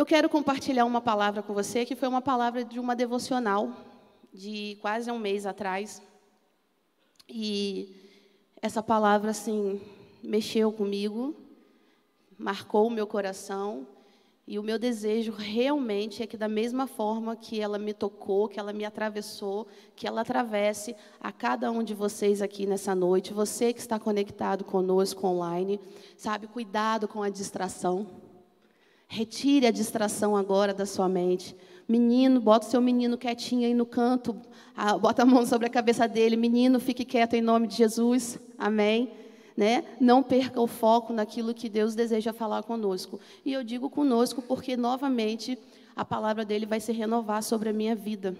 Eu quero compartilhar uma palavra com você que foi uma palavra de uma devocional de quase um mês atrás. E essa palavra, assim, mexeu comigo, marcou o meu coração. E o meu desejo realmente é que, da mesma forma que ela me tocou, que ela me atravessou, que ela atravesse a cada um de vocês aqui nessa noite, você que está conectado conosco online, sabe, cuidado com a distração. Retire a distração agora da sua mente. Menino, bota o seu menino quietinho aí no canto, bota a mão sobre a cabeça dele. Menino, fique quieto em nome de Jesus. Amém. Né? Não perca o foco naquilo que Deus deseja falar conosco. E eu digo conosco porque, novamente, a palavra dele vai se renovar sobre a minha vida.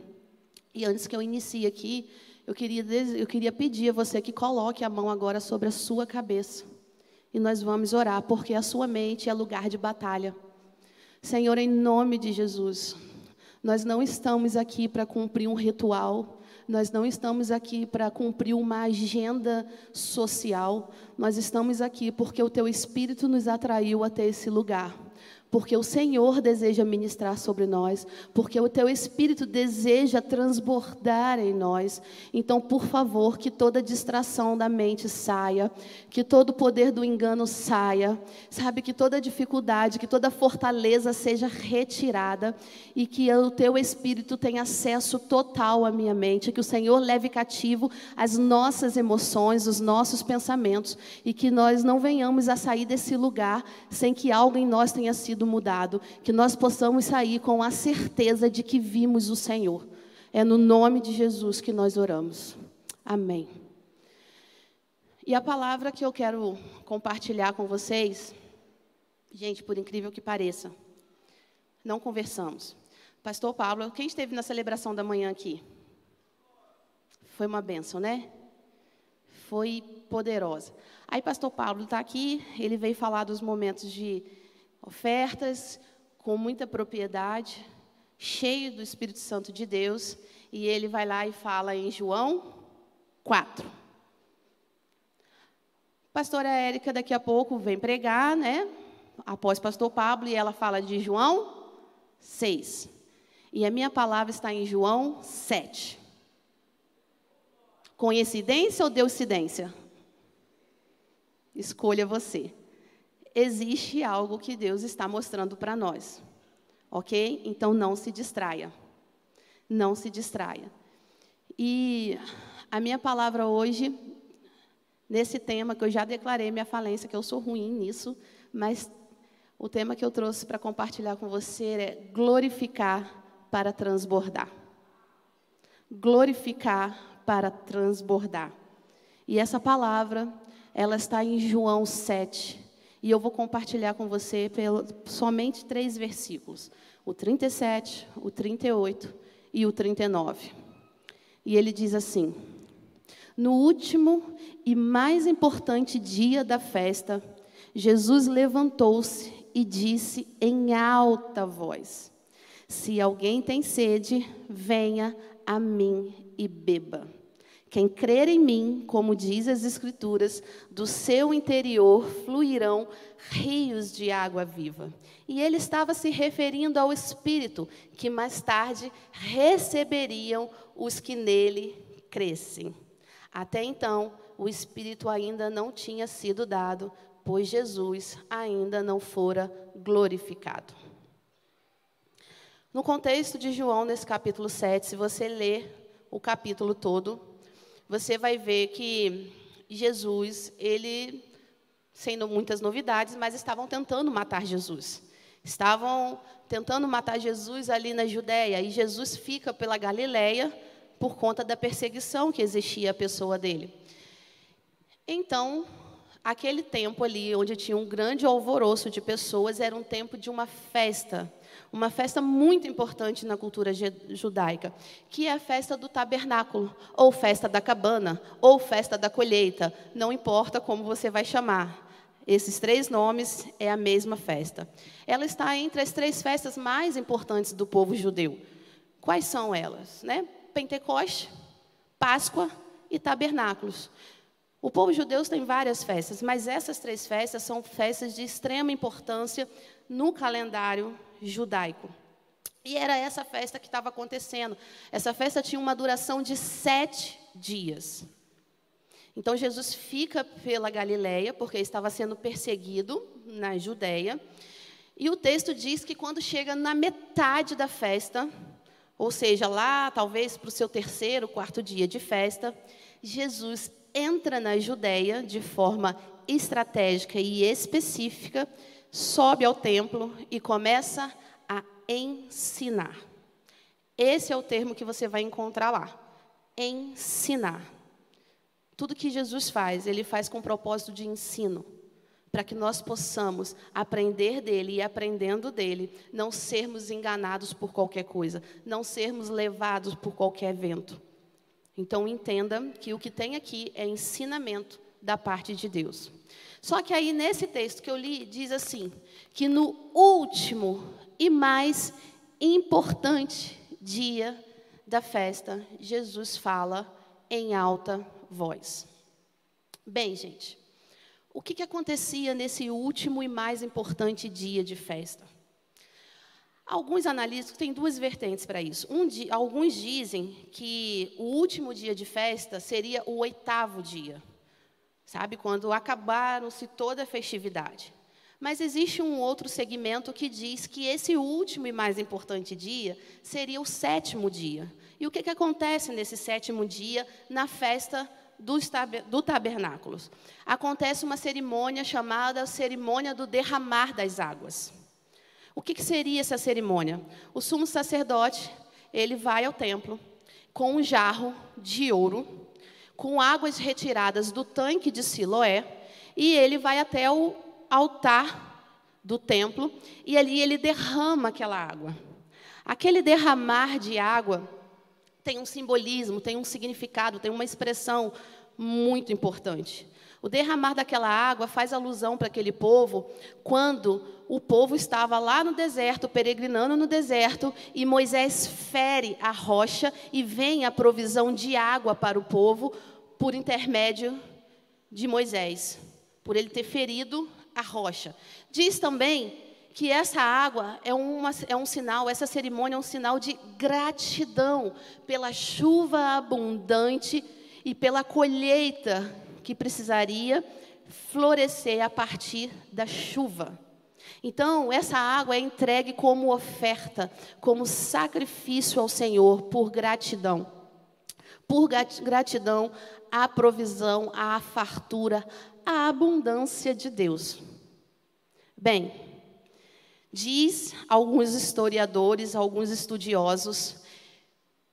E antes que eu inicie aqui, eu queria, eu queria pedir a você que coloque a mão agora sobre a sua cabeça. E nós vamos orar, porque a sua mente é lugar de batalha. Senhor, em nome de Jesus, nós não estamos aqui para cumprir um ritual, nós não estamos aqui para cumprir uma agenda social, nós estamos aqui porque o Teu Espírito nos atraiu até esse lugar porque o Senhor deseja ministrar sobre nós, porque o teu Espírito deseja transbordar em nós. Então, por favor, que toda distração da mente saia, que todo poder do engano saia, sabe, que toda dificuldade, que toda fortaleza seja retirada. E que o teu Espírito tenha acesso total à minha mente, que o Senhor leve cativo as nossas emoções, os nossos pensamentos. E que nós não venhamos a sair desse lugar sem que algo em nós tenha sido sido mudado, que nós possamos sair com a certeza de que vimos o Senhor. É no nome de Jesus que nós oramos. Amém. E a palavra que eu quero compartilhar com vocês, gente, por incrível que pareça, não conversamos. Pastor Pablo, quem esteve na celebração da manhã aqui? Foi uma benção, né? Foi poderosa. Aí, Pastor Pablo está aqui, ele veio falar dos momentos de ofertas com muita propriedade, cheio do Espírito Santo de Deus, e ele vai lá e fala em João 4. Pastora Érica daqui a pouco vem pregar, né? Após pastor Pablo, e ela fala de João 6. E a minha palavra está em João 7. Coincidência ou deucidência? Escolha você existe algo que Deus está mostrando para nós. Ok? Então não se distraia. Não se distraia. E a minha palavra hoje, nesse tema que eu já declarei minha falência, que eu sou ruim nisso, mas o tema que eu trouxe para compartilhar com você é glorificar para transbordar. Glorificar para transbordar. E essa palavra, ela está em João 7, e eu vou compartilhar com você pelo, somente três versículos: o 37, o 38 e o 39. E ele diz assim: No último e mais importante dia da festa, Jesus levantou-se e disse em alta voz: Se alguém tem sede, venha a mim e beba. Quem crer em mim, como diz as Escrituras, do seu interior fluirão rios de água viva. E ele estava se referindo ao Espírito, que mais tarde receberiam os que nele crescem. Até então, o Espírito ainda não tinha sido dado, pois Jesus ainda não fora glorificado. No contexto de João, nesse capítulo 7, se você ler o capítulo todo, você vai ver que Jesus, ele, sendo muitas novidades, mas estavam tentando matar Jesus. Estavam tentando matar Jesus ali na Judéia, e Jesus fica pela Galileia por conta da perseguição que existia à pessoa dele. Então, aquele tempo ali, onde tinha um grande alvoroço de pessoas, era um tempo de uma festa uma festa muito importante na cultura judaica, que é a festa do tabernáculo, ou festa da cabana, ou festa da colheita, não importa como você vai chamar. Esses três nomes é a mesma festa. Ela está entre as três festas mais importantes do povo judeu. Quais são elas? Né? Pentecoste, Páscoa e Tabernáculos. O povo judeu tem várias festas, mas essas três festas são festas de extrema importância no calendário judaico. E era essa festa que estava acontecendo. Essa festa tinha uma duração de sete dias. Então Jesus fica pela Galileia, porque estava sendo perseguido na Judéia. E o texto diz que quando chega na metade da festa, ou seja, lá talvez para o seu terceiro, quarto dia de festa, Jesus entra na Judéia de forma estratégica e específica, sobe ao templo e começa a ensinar. Esse é o termo que você vai encontrar lá. Ensinar. Tudo que Jesus faz, ele faz com o propósito de ensino, para que nós possamos aprender dele e aprendendo dele, não sermos enganados por qualquer coisa, não sermos levados por qualquer vento. Então entenda que o que tem aqui é ensinamento da parte de Deus. Só que aí nesse texto que eu li diz assim, que no último e mais importante dia da festa, Jesus fala em alta voz. Bem, gente, o que, que acontecia nesse último e mais importante dia de festa? Alguns analistas têm duas vertentes para isso. Um, alguns dizem que o último dia de festa seria o oitavo dia, sabe, quando acabaram-se toda a festividade. Mas existe um outro segmento que diz que esse último e mais importante dia seria o sétimo dia. E o que, que acontece nesse sétimo dia na festa do tabernáculos. Acontece uma cerimônia chamada cerimônia do derramar das águas. O que, que seria essa cerimônia? O sumo sacerdote, ele vai ao templo com um jarro de ouro, com águas retiradas do tanque de Siloé, e ele vai até o altar do templo e ali ele derrama aquela água. Aquele derramar de água tem um simbolismo, tem um significado, tem uma expressão muito importante. O derramar daquela água faz alusão para aquele povo quando o povo estava lá no deserto, peregrinando no deserto, e Moisés fere a rocha e vem a provisão de água para o povo por intermédio de Moisés, por ele ter ferido a rocha. Diz também que essa água é, uma, é um sinal, essa cerimônia é um sinal de gratidão pela chuva abundante e pela colheita que precisaria florescer a partir da chuva. Então, essa água é entregue como oferta, como sacrifício ao Senhor por gratidão. Por gratidão à provisão, à fartura, à abundância de Deus. Bem, diz alguns historiadores, alguns estudiosos,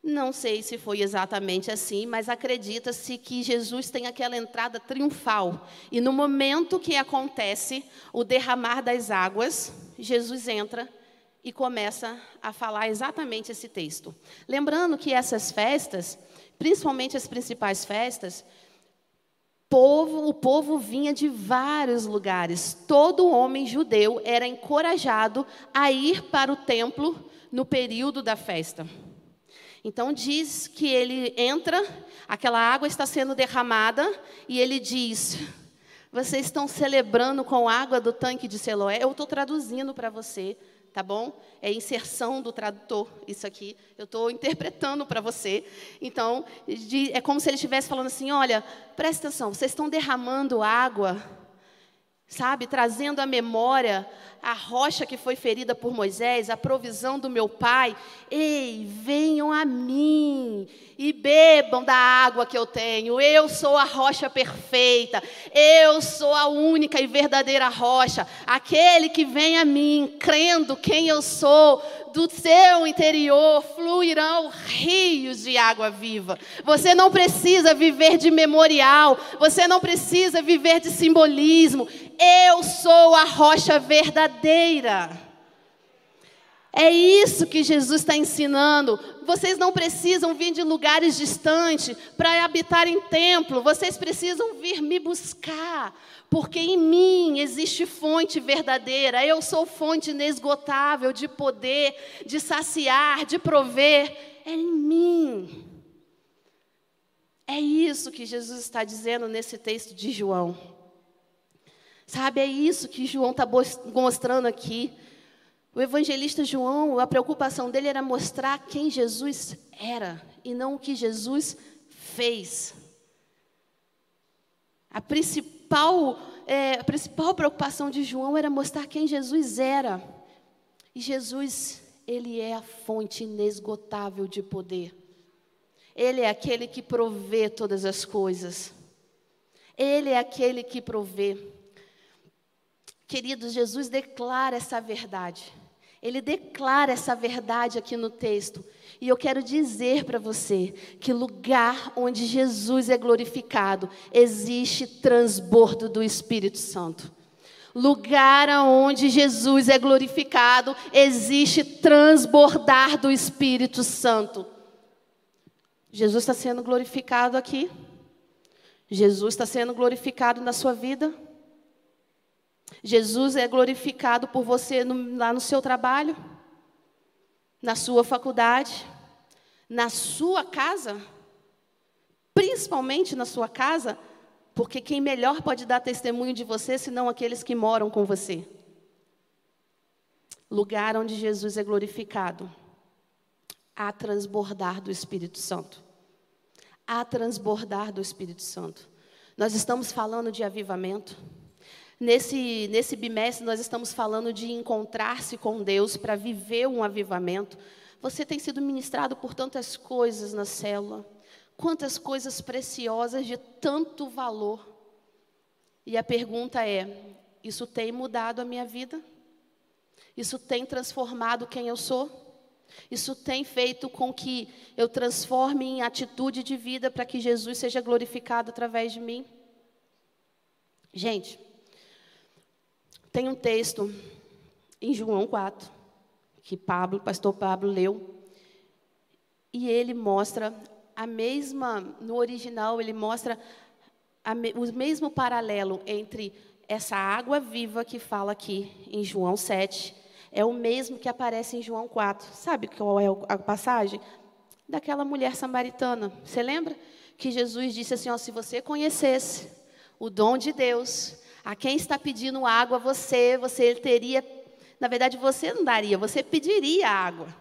não sei se foi exatamente assim, mas acredita-se que Jesus tem aquela entrada triunfal. E no momento que acontece o derramar das águas, Jesus entra e começa a falar exatamente esse texto. Lembrando que essas festas, principalmente as principais festas, povo, o povo vinha de vários lugares. Todo homem judeu era encorajado a ir para o templo no período da festa. Então diz que ele entra, aquela água está sendo derramada e ele diz: Vocês estão celebrando com água do tanque de Siloé? Eu estou traduzindo para você, tá bom? É inserção do tradutor, isso aqui. Eu estou interpretando para você. Então, é como se ele estivesse falando assim: olha, presta atenção, vocês estão derramando água, sabe? Trazendo à memória a rocha que foi ferida por Moisés, a provisão do meu pai. Ei, venham a mim e bebam da água que eu tenho. Eu sou a rocha perfeita. Eu sou a única e verdadeira rocha. Aquele que vem a mim, crendo quem eu sou, do seu interior fluirão rios de água viva. Você não precisa viver de memorial, você não precisa viver de simbolismo. Eu sou a rocha verdadeira. É isso que Jesus está ensinando. Vocês não precisam vir de lugares distantes para habitar em templo. Vocês precisam vir me buscar. Porque em mim existe fonte verdadeira. Eu sou fonte inesgotável de poder, de saciar, de prover. É em mim. É isso que Jesus está dizendo nesse texto de João. Sabe, é isso que João está mostrando aqui. O evangelista João, a preocupação dele era mostrar quem Jesus era e não o que Jesus fez. A principal, é, a principal preocupação de João era mostrar quem Jesus era. E Jesus, ele é a fonte inesgotável de poder. Ele é aquele que provê todas as coisas. Ele é aquele que provê. Queridos, Jesus declara essa verdade. Ele declara essa verdade aqui no texto. E eu quero dizer para você que lugar onde Jesus é glorificado, existe transbordo do Espírito Santo. Lugar onde Jesus é glorificado, existe transbordar do Espírito Santo. Jesus está sendo glorificado aqui. Jesus está sendo glorificado na sua vida. Jesus é glorificado por você no, lá no seu trabalho, na sua faculdade, na sua casa, principalmente na sua casa, porque quem melhor pode dar testemunho de você senão aqueles que moram com você. Lugar onde Jesus é glorificado, a transbordar do Espírito Santo. A transbordar do Espírito Santo. Nós estamos falando de avivamento. Nesse, nesse bimestre, nós estamos falando de encontrar-se com Deus para viver um avivamento. Você tem sido ministrado por tantas coisas na célula, quantas coisas preciosas de tanto valor. E a pergunta é: isso tem mudado a minha vida? Isso tem transformado quem eu sou? Isso tem feito com que eu transforme em atitude de vida para que Jesus seja glorificado através de mim? Gente, tem um texto em João 4, que Pablo, pastor Pablo leu, e ele mostra a mesma, no original ele mostra a, o mesmo paralelo entre essa água viva que fala aqui em João 7, é o mesmo que aparece em João 4. Sabe qual é a passagem? Daquela mulher samaritana. Você lembra? Que Jesus disse assim: ó, se você conhecesse o dom de Deus a quem está pedindo água, você, você teria, na verdade, você não daria, você pediria água,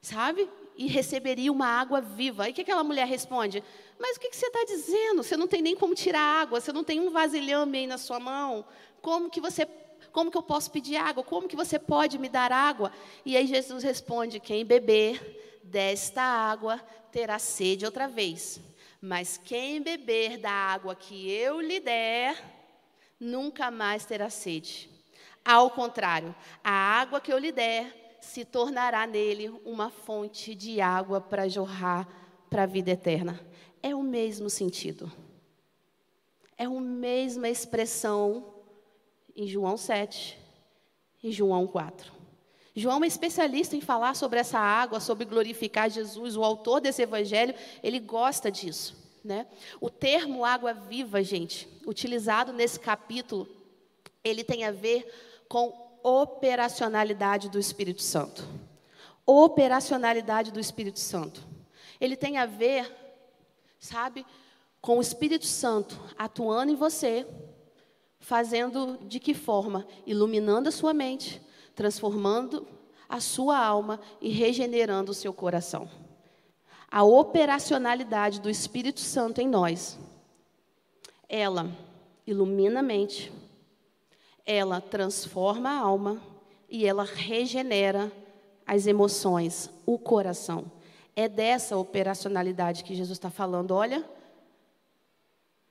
sabe? E receberia uma água viva. Aí o que aquela mulher responde? Mas o que você está dizendo? Você não tem nem como tirar água, você não tem um vasilhame aí na sua mão. Como que você como que eu posso pedir água? Como que você pode me dar água? E aí Jesus responde: Quem beber desta água terá sede outra vez. Mas quem beber da água que eu lhe der, nunca mais terá sede. Ao contrário, a água que eu lhe der se tornará nele uma fonte de água para jorrar para a vida eterna. É o mesmo sentido. É a mesma expressão em João 7 e João 4. João é especialista em falar sobre essa água, sobre glorificar Jesus, o autor desse evangelho, ele gosta disso. Né? O termo água viva, gente, utilizado nesse capítulo, ele tem a ver com operacionalidade do Espírito Santo. Operacionalidade do Espírito Santo. Ele tem a ver, sabe, com o Espírito Santo atuando em você, fazendo de que forma? Iluminando a sua mente, transformando a sua alma e regenerando o seu coração a operacionalidade do Espírito Santo em nós. Ela ilumina a mente, ela transforma a alma e ela regenera as emoções, o coração. É dessa operacionalidade que Jesus está falando. Olha,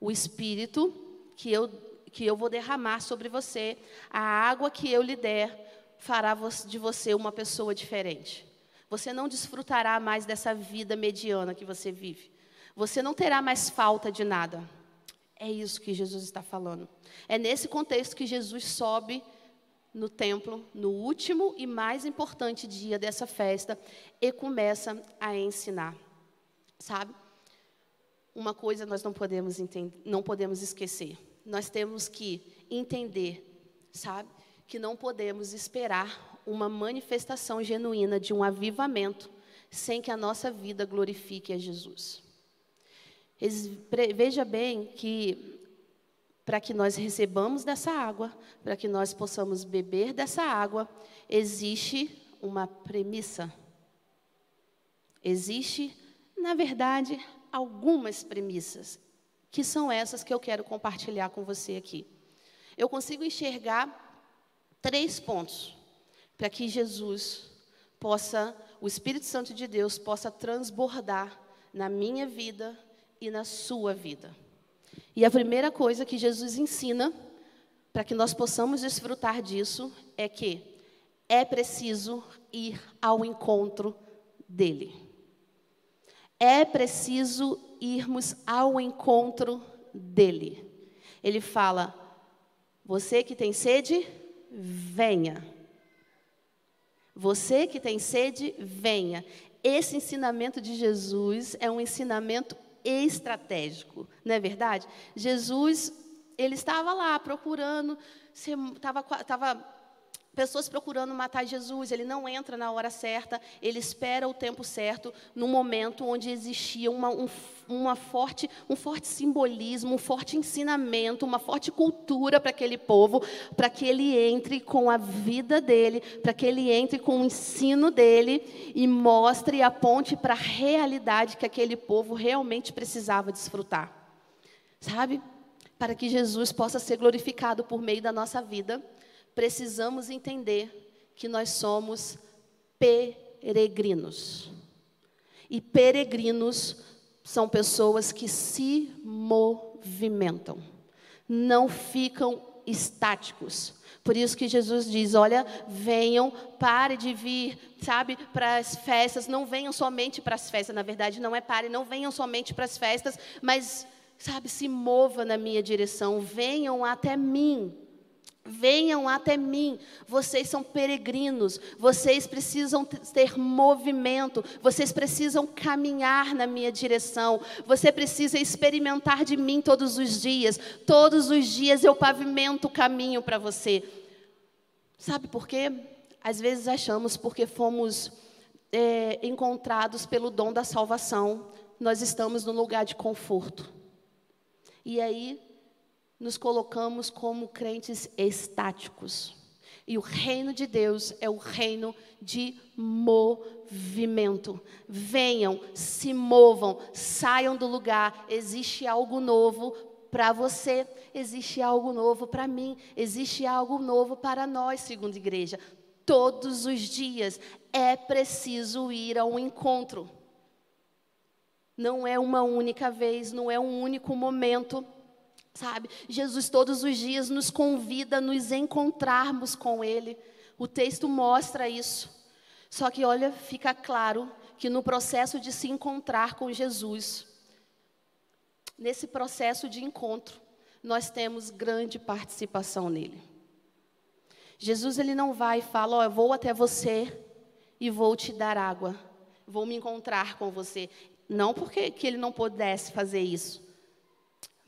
o Espírito que eu, que eu vou derramar sobre você, a água que eu lhe der, fará de você uma pessoa diferente. Você não desfrutará mais dessa vida mediana que você vive. Você não terá mais falta de nada. É isso que Jesus está falando. É nesse contexto que Jesus sobe no templo, no último e mais importante dia dessa festa, e começa a ensinar. Sabe? Uma coisa nós não podemos entender, não podemos esquecer. Nós temos que entender, sabe, que não podemos esperar uma manifestação genuína de um avivamento sem que a nossa vida glorifique a Jesus. Veja bem que para que nós recebamos dessa água, para que nós possamos beber dessa água, existe uma premissa. Existe, na verdade, algumas premissas, que são essas que eu quero compartilhar com você aqui. Eu consigo enxergar três pontos para que Jesus possa, o Espírito Santo de Deus possa transbordar na minha vida e na sua vida. E a primeira coisa que Jesus ensina para que nós possamos desfrutar disso é que é preciso ir ao encontro dele. É preciso irmos ao encontro dele. Ele fala: Você que tem sede, venha. Você que tem sede, venha. Esse ensinamento de Jesus é um ensinamento estratégico, não é verdade? Jesus, ele estava lá procurando, estava, estava pessoas procurando matar Jesus, ele não entra na hora certa, ele espera o tempo certo, no momento onde existia uma, um, uma forte, um forte simbolismo, um forte ensinamento, uma forte cultura para aquele povo, para que ele entre com a vida dele, para que ele entre com o ensino dele e mostre e aponte para a realidade que aquele povo realmente precisava desfrutar. Sabe? Para que Jesus possa ser glorificado por meio da nossa vida precisamos entender que nós somos peregrinos. E peregrinos são pessoas que se movimentam, não ficam estáticos. Por isso que Jesus diz: olha, venham, pare de vir, sabe, para as festas, não venham somente para as festas, na verdade, não é pare, não venham somente para as festas, mas, sabe, se mova na minha direção, venham até mim. Venham até mim, vocês são peregrinos, vocês precisam ter movimento, vocês precisam caminhar na minha direção, você precisa experimentar de mim todos os dias, todos os dias eu pavimento o caminho para você. Sabe por quê? Às vezes achamos porque fomos é, encontrados pelo dom da salvação, nós estamos no lugar de conforto. E aí nos colocamos como crentes estáticos. E o reino de Deus é o reino de movimento. Venham, se movam, saiam do lugar. Existe algo novo para você, existe algo novo para mim, existe algo novo para nós, segundo a igreja. Todos os dias é preciso ir ao encontro. Não é uma única vez, não é um único momento. Sabe? Jesus todos os dias nos convida a nos encontrarmos com Ele. O texto mostra isso. Só que, olha, fica claro que no processo de se encontrar com Jesus, nesse processo de encontro, nós temos grande participação nele. Jesus ele não vai e fala, ó, oh, eu vou até você e vou te dar água, vou me encontrar com você. Não porque que ele não pudesse fazer isso,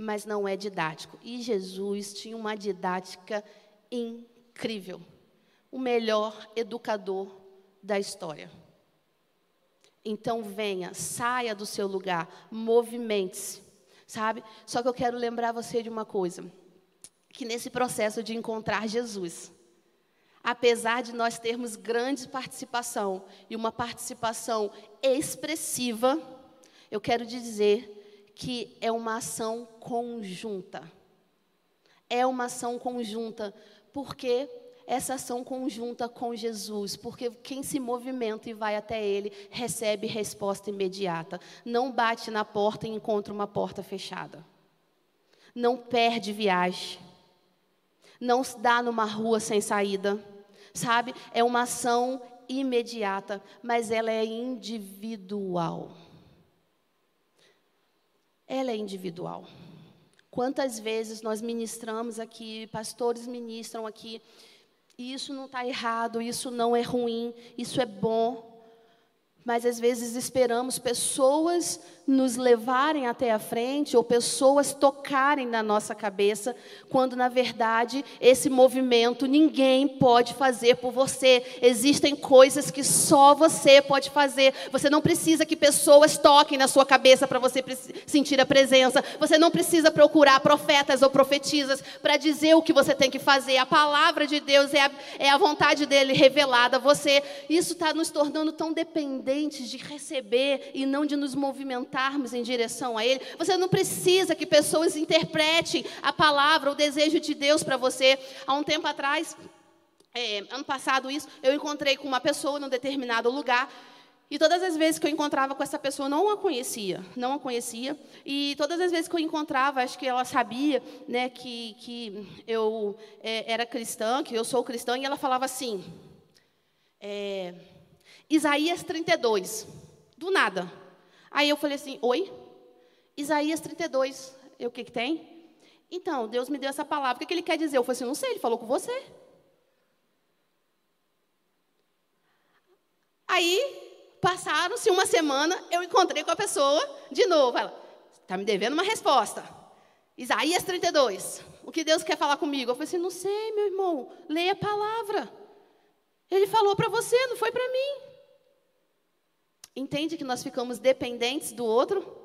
mas não é didático. E Jesus tinha uma didática incrível. O melhor educador da história. Então venha, saia do seu lugar, movimente-se, sabe? Só que eu quero lembrar você de uma coisa, que nesse processo de encontrar Jesus, apesar de nós termos grande participação e uma participação expressiva, eu quero dizer que é uma ação conjunta. É uma ação conjunta, porque essa ação conjunta com Jesus, porque quem se movimenta e vai até Ele recebe resposta imediata. Não bate na porta e encontra uma porta fechada. Não perde viagem. Não se dá numa rua sem saída. Sabe? É uma ação imediata, mas ela é individual ela é individual. Quantas vezes nós ministramos aqui, pastores ministram aqui, e isso não está errado, isso não é ruim, isso é bom. Mas às vezes esperamos pessoas nos levarem até a frente ou pessoas tocarem na nossa cabeça, quando na verdade esse movimento ninguém pode fazer por você. Existem coisas que só você pode fazer. Você não precisa que pessoas toquem na sua cabeça para você sentir a presença. Você não precisa procurar profetas ou profetisas para dizer o que você tem que fazer. A palavra de Deus é a, é a vontade dele revelada a você. Isso está nos tornando tão dependentes de receber e não de nos movimentar levantarmos em direção a Ele. Você não precisa que pessoas interpretem a palavra, o desejo de Deus para você. Há um tempo atrás, é, ano passado isso, eu encontrei com uma pessoa num determinado lugar. E todas as vezes que eu encontrava com essa pessoa, não a conhecia, não a conhecia. E todas as vezes que eu encontrava, acho que ela sabia né, que, que eu é, era cristã, que eu sou cristã, e ela falava assim, é, Isaías 32, do nada. Aí eu falei assim: Oi? Isaías 32. Eu, o que, que tem? Então, Deus me deu essa palavra. O que, que ele quer dizer? Eu falei assim: Não sei, ele falou com você. Aí, passaram-se uma semana, eu encontrei com a pessoa de novo. Ela, está me devendo uma resposta. Isaías 32. O que Deus quer falar comigo? Eu falei assim: Não sei, meu irmão. Leia a palavra. Ele falou para você, não foi para mim. Entende que nós ficamos dependentes do outro?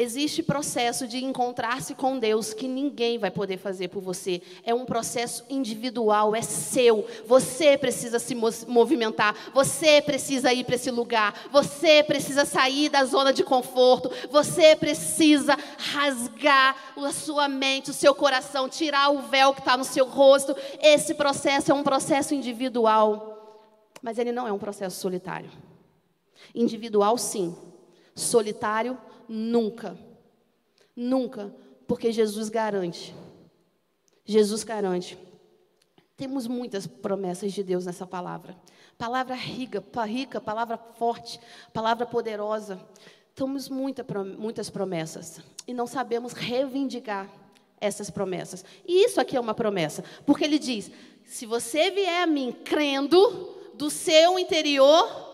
Existe processo de encontrar-se com Deus que ninguém vai poder fazer por você. É um processo individual, é seu. Você precisa se movimentar, você precisa ir para esse lugar, você precisa sair da zona de conforto, você precisa rasgar a sua mente, o seu coração, tirar o véu que está no seu rosto. Esse processo é um processo individual, mas ele não é um processo solitário. Individual, sim. Solitário, nunca. Nunca. Porque Jesus garante. Jesus garante. Temos muitas promessas de Deus nessa palavra. Palavra rica, rica palavra forte, palavra poderosa. Temos muita, muitas promessas. E não sabemos reivindicar essas promessas. E isso aqui é uma promessa. Porque ele diz: se você vier a mim crendo, do seu interior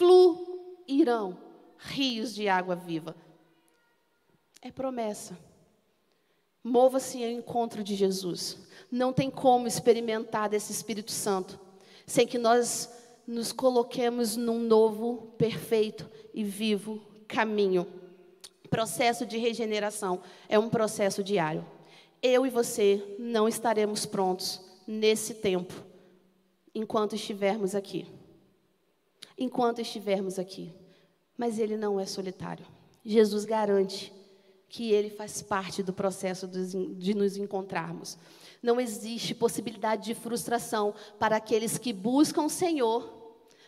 fluirão rios de água viva. É promessa. Mova-se ao encontro de Jesus. Não tem como experimentar desse Espírito Santo sem que nós nos coloquemos num novo, perfeito e vivo caminho. Processo de regeneração é um processo diário. Eu e você não estaremos prontos nesse tempo enquanto estivermos aqui enquanto estivermos aqui. Mas ele não é solitário. Jesus garante que ele faz parte do processo de nos encontrarmos. Não existe possibilidade de frustração para aqueles que buscam o Senhor,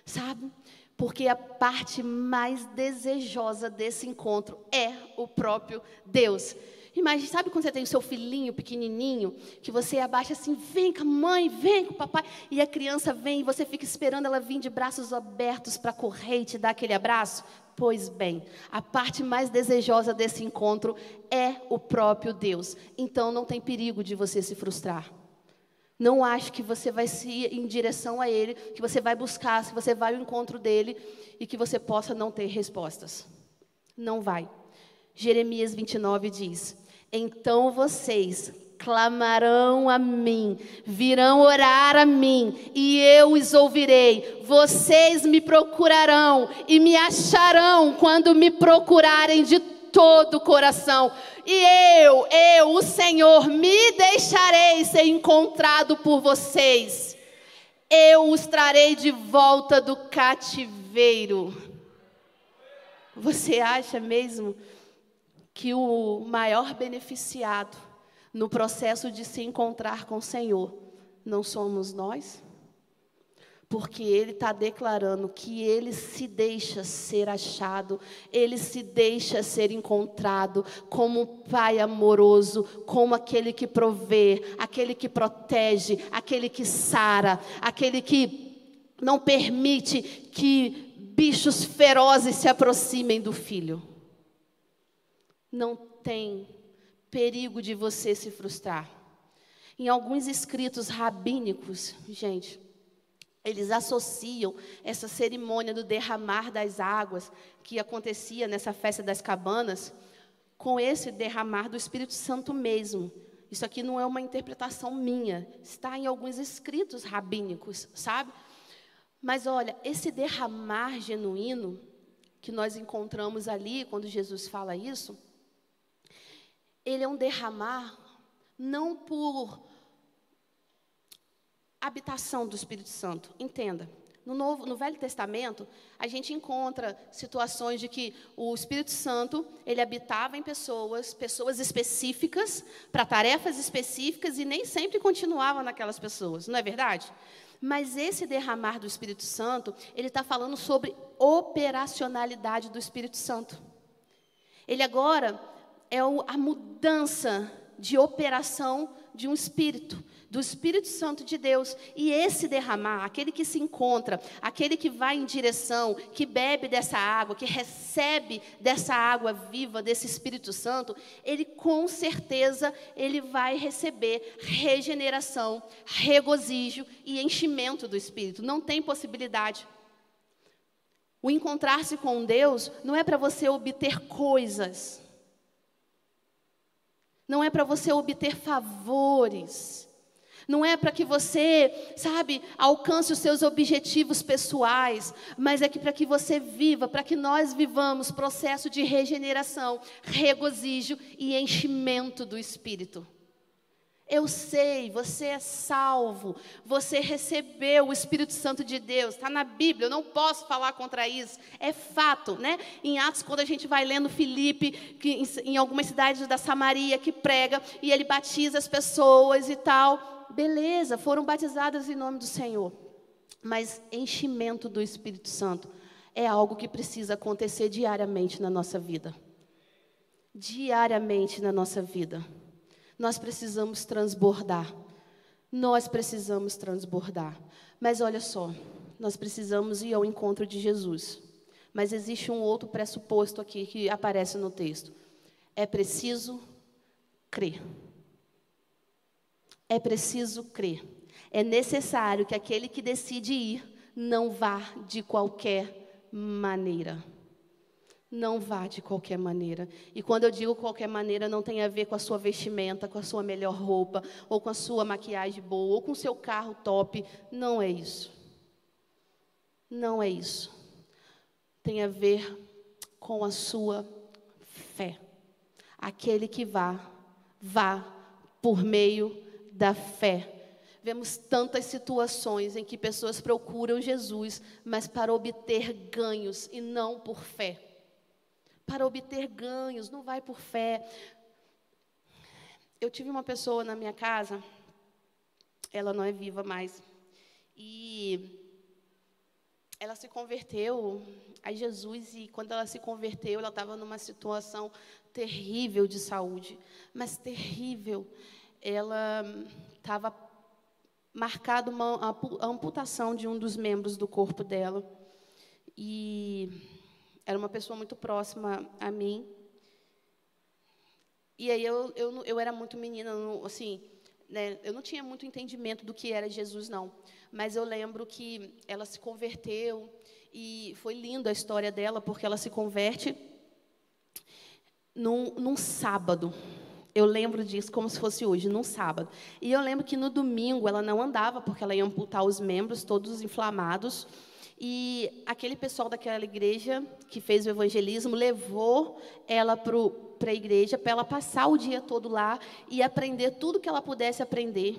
sabe? Porque a parte mais desejosa desse encontro é o próprio Deus. Imagina, sabe quando você tem o seu filhinho pequenininho, que você abaixa assim, vem com a mãe, vem com o papai, e a criança vem e você fica esperando ela vir de braços abertos para correr e te dar aquele abraço? Pois bem, a parte mais desejosa desse encontro é o próprio Deus. Então não tem perigo de você se frustrar. Não ache que você vai se ir em direção a Ele, que você vai buscar, que você vai ao encontro dele e que você possa não ter respostas. Não vai. Jeremias 29 diz: então vocês clamarão a mim, virão orar a mim, e eu os ouvirei. Vocês me procurarão e me acharão quando me procurarem de todo o coração. E eu, eu, o Senhor, me deixarei ser encontrado por vocês. Eu os trarei de volta do cativeiro. Você acha mesmo? Que o maior beneficiado no processo de se encontrar com o Senhor não somos nós? Porque Ele está declarando que Ele se deixa ser achado, Ele se deixa ser encontrado como Pai amoroso, como aquele que provê, aquele que protege, aquele que sara, aquele que não permite que bichos ferozes se aproximem do filho não tem perigo de você se frustrar. Em alguns escritos rabínicos, gente, eles associam essa cerimônia do derramar das águas que acontecia nessa festa das cabanas com esse derramar do Espírito Santo mesmo. Isso aqui não é uma interpretação minha, está em alguns escritos rabínicos, sabe? Mas olha, esse derramar genuíno que nós encontramos ali quando Jesus fala isso, ele é um derramar não por habitação do Espírito Santo. Entenda. No, Novo, no Velho Testamento, a gente encontra situações de que o Espírito Santo ele habitava em pessoas, pessoas específicas, para tarefas específicas, e nem sempre continuava naquelas pessoas, não é verdade? Mas esse derramar do Espírito Santo, ele está falando sobre operacionalidade do Espírito Santo. Ele agora é a mudança de operação de um espírito do Espírito Santo de Deus. E esse derramar, aquele que se encontra, aquele que vai em direção, que bebe dessa água, que recebe dessa água viva, desse Espírito Santo, ele com certeza ele vai receber regeneração, regozijo e enchimento do Espírito. Não tem possibilidade. O encontrar-se com Deus não é para você obter coisas. Não é para você obter favores. Não é para que você, sabe, alcance os seus objetivos pessoais, mas é que para que você viva, para que nós vivamos processo de regeneração, regozijo e enchimento do espírito. Eu sei, você é salvo, você recebeu o Espírito Santo de Deus, está na Bíblia, eu não posso falar contra isso, é fato, né? Em Atos, quando a gente vai lendo Filipe, que em, em algumas cidades da Samaria, que prega e ele batiza as pessoas e tal, beleza, foram batizadas em nome do Senhor. Mas enchimento do Espírito Santo é algo que precisa acontecer diariamente na nossa vida. Diariamente na nossa vida. Nós precisamos transbordar. Nós precisamos transbordar. Mas olha só, nós precisamos ir ao encontro de Jesus. Mas existe um outro pressuposto aqui que aparece no texto. É preciso crer. É preciso crer. É necessário que aquele que decide ir não vá de qualquer maneira. Não vá de qualquer maneira. E quando eu digo qualquer maneira, não tem a ver com a sua vestimenta, com a sua melhor roupa, ou com a sua maquiagem boa, ou com o seu carro top. Não é isso. Não é isso. Tem a ver com a sua fé. Aquele que vá, vá por meio da fé. Vemos tantas situações em que pessoas procuram Jesus, mas para obter ganhos e não por fé. Para obter ganhos, não vai por fé. Eu tive uma pessoa na minha casa, ela não é viva mais, e ela se converteu a Jesus e quando ela se converteu, ela estava numa situação terrível de saúde, mas terrível ela estava marcada uma amputação de um dos membros do corpo dela. E era uma pessoa muito próxima a mim. E aí eu, eu, eu era muito menina, assim, né, eu não tinha muito entendimento do que era Jesus, não. Mas eu lembro que ela se converteu e foi linda a história dela, porque ela se converte num, num sábado. Eu lembro disso como se fosse hoje, num sábado. E eu lembro que no domingo ela não andava, porque ela ia amputar os membros todos inflamados. E aquele pessoal daquela igreja que fez o evangelismo levou ela para a igreja para ela passar o dia todo lá e aprender tudo que ela pudesse aprender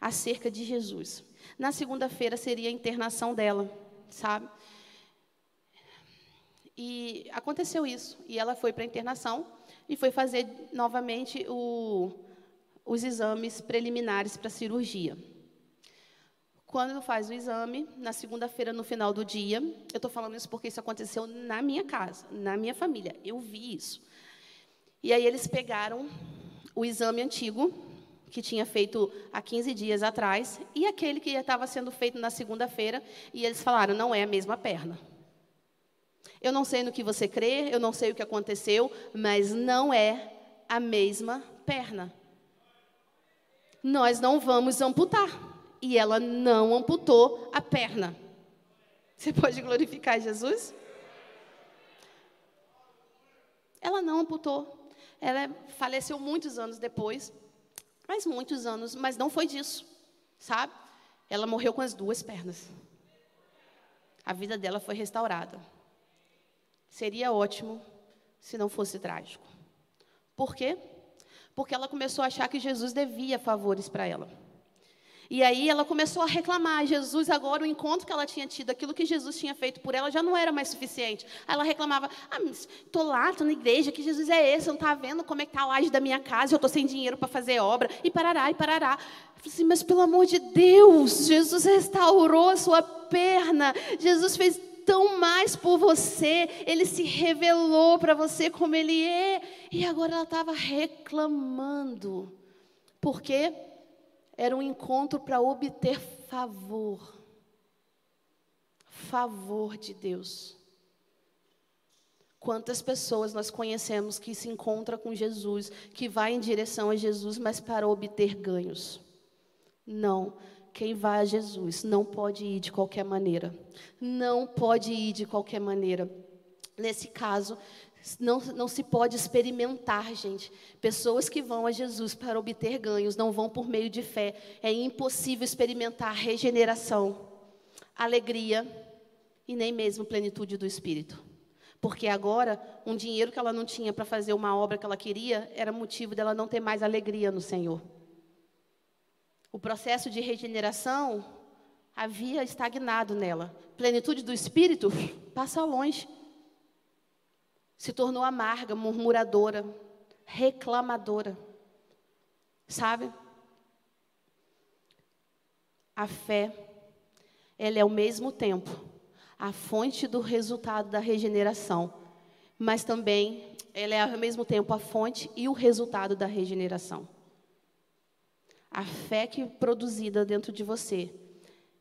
acerca de Jesus. Na segunda-feira seria a internação dela, sabe? E aconteceu isso. E ela foi para a internação e foi fazer novamente o, os exames preliminares para a cirurgia. Quando faz o exame, na segunda-feira, no final do dia, eu estou falando isso porque isso aconteceu na minha casa, na minha família, eu vi isso. E aí eles pegaram o exame antigo, que tinha feito há 15 dias atrás, e aquele que estava sendo feito na segunda-feira, e eles falaram: não é a mesma perna. Eu não sei no que você crê, eu não sei o que aconteceu, mas não é a mesma perna. Nós não vamos amputar. E ela não amputou a perna. Você pode glorificar Jesus? Ela não amputou. Ela faleceu muitos anos depois, mas muitos anos, mas não foi disso, sabe? Ela morreu com as duas pernas. A vida dela foi restaurada. Seria ótimo se não fosse trágico. Por quê? Porque ela começou a achar que Jesus devia favores para ela. E aí ela começou a reclamar. Jesus, agora o encontro que ela tinha tido, aquilo que Jesus tinha feito por ela, já não era mais suficiente. Aí ela reclamava: Ah, estou lá, estou na igreja, que Jesus é esse? Não está vendo como é que está a laje da minha casa? Eu estou sem dinheiro para fazer obra. E parará, e parará. Eu falei assim, mas pelo amor de Deus, Jesus restaurou a sua perna. Jesus fez tão mais por você, ele se revelou para você como ele é, e agora ela estava reclamando. Por quê? Era um encontro para obter favor. Favor de Deus. Quantas pessoas nós conhecemos que se encontra com Jesus, que vai em direção a Jesus, mas para obter ganhos? Não. Quem vai a Jesus não pode ir de qualquer maneira. Não pode ir de qualquer maneira. Nesse caso, não, não se pode experimentar, gente. Pessoas que vão a Jesus para obter ganhos não vão por meio de fé. É impossível experimentar regeneração, alegria e nem mesmo plenitude do Espírito. Porque agora, um dinheiro que ela não tinha para fazer uma obra que ela queria era motivo dela não ter mais alegria no Senhor. O processo de regeneração havia estagnado nela. Plenitude do Espírito passa longe se tornou amarga, murmuradora, reclamadora. Sabe? A fé, ela é ao mesmo tempo a fonte do resultado da regeneração, mas também ela é ao mesmo tempo a fonte e o resultado da regeneração. A fé que é produzida dentro de você,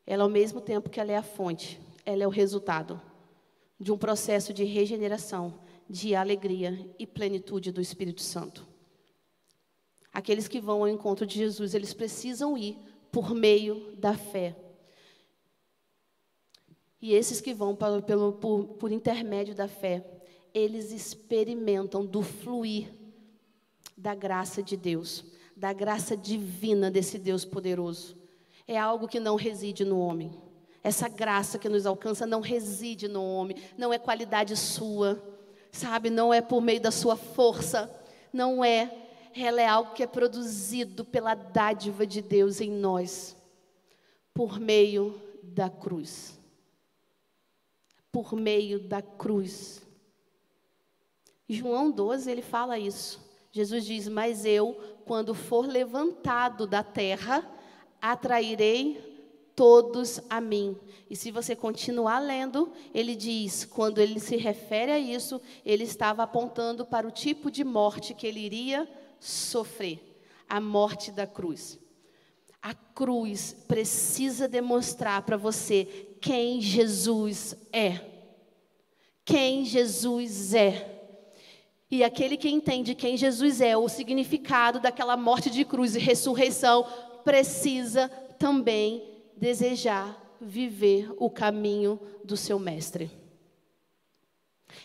ela ao mesmo tempo que ela é a fonte, ela é o resultado de um processo de regeneração de alegria e plenitude do Espírito Santo. Aqueles que vão ao encontro de Jesus, eles precisam ir por meio da fé. E esses que vão pelo, por, por intermédio da fé, eles experimentam do fluir da graça de Deus, da graça divina desse Deus poderoso. É algo que não reside no homem. Essa graça que nos alcança não reside no homem, não é qualidade sua, sabe? Não é por meio da sua força, não é. Ela é algo que é produzido pela dádiva de Deus em nós, por meio da cruz. Por meio da cruz. João 12, ele fala isso. Jesus diz: Mas eu, quando for levantado da terra, atrairei todos a mim. E se você continuar lendo, ele diz, quando ele se refere a isso, ele estava apontando para o tipo de morte que ele iria sofrer a morte da cruz. A cruz precisa demonstrar para você quem Jesus é. Quem Jesus é. E aquele que entende quem Jesus é, o significado daquela morte de cruz e ressurreição, precisa também desejar viver o caminho do seu mestre.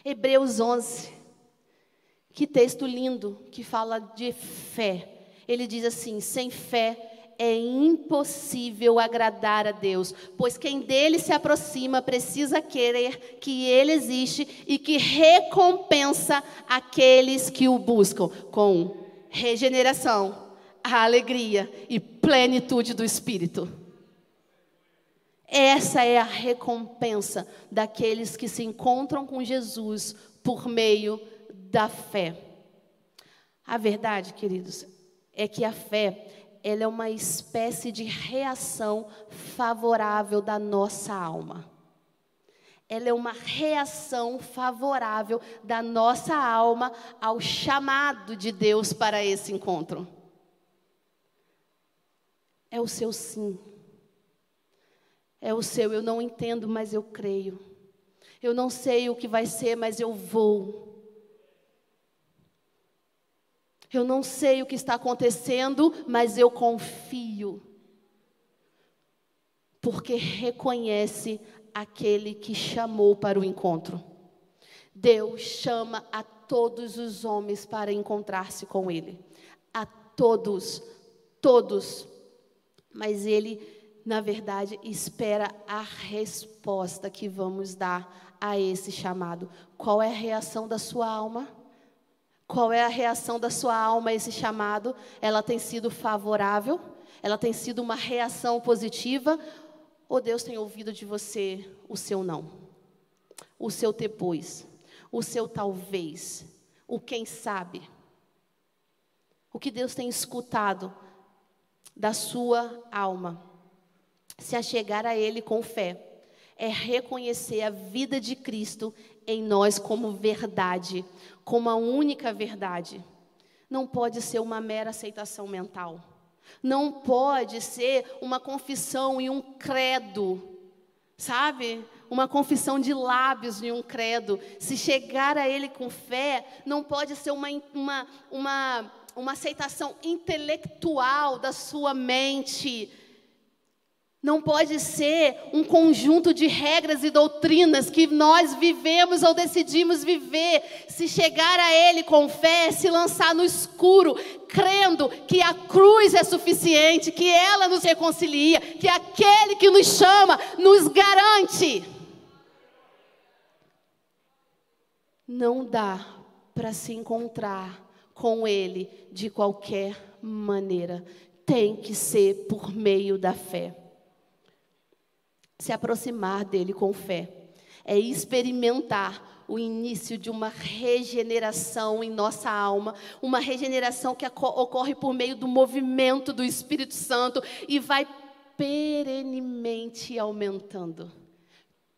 Hebreus 11, que texto lindo que fala de fé. Ele diz assim: sem fé é impossível agradar a Deus, pois quem dele se aproxima precisa querer que ele existe e que recompensa aqueles que o buscam com regeneração, alegria e plenitude do Espírito. Essa é a recompensa daqueles que se encontram com Jesus por meio da fé. A verdade, queridos, é que a fé ela é uma espécie de reação favorável da nossa alma. Ela é uma reação favorável da nossa alma ao chamado de Deus para esse encontro. É o seu sim é o seu. Eu não entendo, mas eu creio. Eu não sei o que vai ser, mas eu vou. Eu não sei o que está acontecendo, mas eu confio. porque reconhece aquele que chamou para o encontro. Deus chama a todos os homens para encontrar-se com Ele. A todos, todos. Mas Ele, na verdade, espera a resposta que vamos dar a esse chamado. Qual é a reação da sua alma? Qual é a reação da sua alma a esse chamado? Ela tem sido favorável? Ela tem sido uma reação positiva? Ou Deus tem ouvido de você o seu não? O seu depois? O seu talvez? O quem sabe? O que Deus tem escutado da sua alma? Se achegar a Ele com fé é reconhecer a vida de Cristo em nós como verdade, como a única verdade. Não pode ser uma mera aceitação mental. Não pode ser uma confissão e um credo, sabe? Uma confissão de lábios e um credo. Se chegar a Ele com fé, não pode ser uma, uma, uma, uma aceitação intelectual da sua mente. Não pode ser um conjunto de regras e doutrinas que nós vivemos ou decidimos viver. Se chegar a Ele com fé, se lançar no escuro, crendo que a cruz é suficiente, que ela nos reconcilia, que aquele que nos chama nos garante. Não dá para se encontrar com Ele de qualquer maneira. Tem que ser por meio da fé se aproximar dele com fé, é experimentar o início de uma regeneração em nossa alma, uma regeneração que ocorre por meio do movimento do Espírito Santo e vai perenemente aumentando.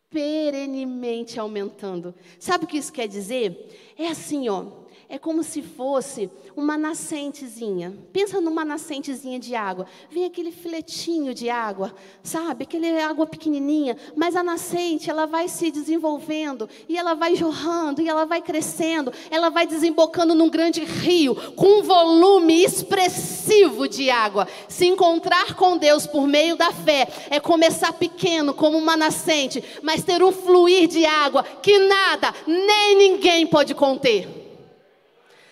Perenemente aumentando. Sabe o que isso quer dizer? É assim, ó é como se fosse uma nascentezinha. Pensa numa nascentezinha de água. Vem aquele filetinho de água, sabe? Aquele água pequenininha, mas a nascente, ela vai se desenvolvendo e ela vai jorrando e ela vai crescendo, ela vai desembocando num grande rio com um volume expressivo de água. Se encontrar com Deus por meio da fé é começar pequeno como uma nascente, mas ter um fluir de água que nada, nem ninguém pode conter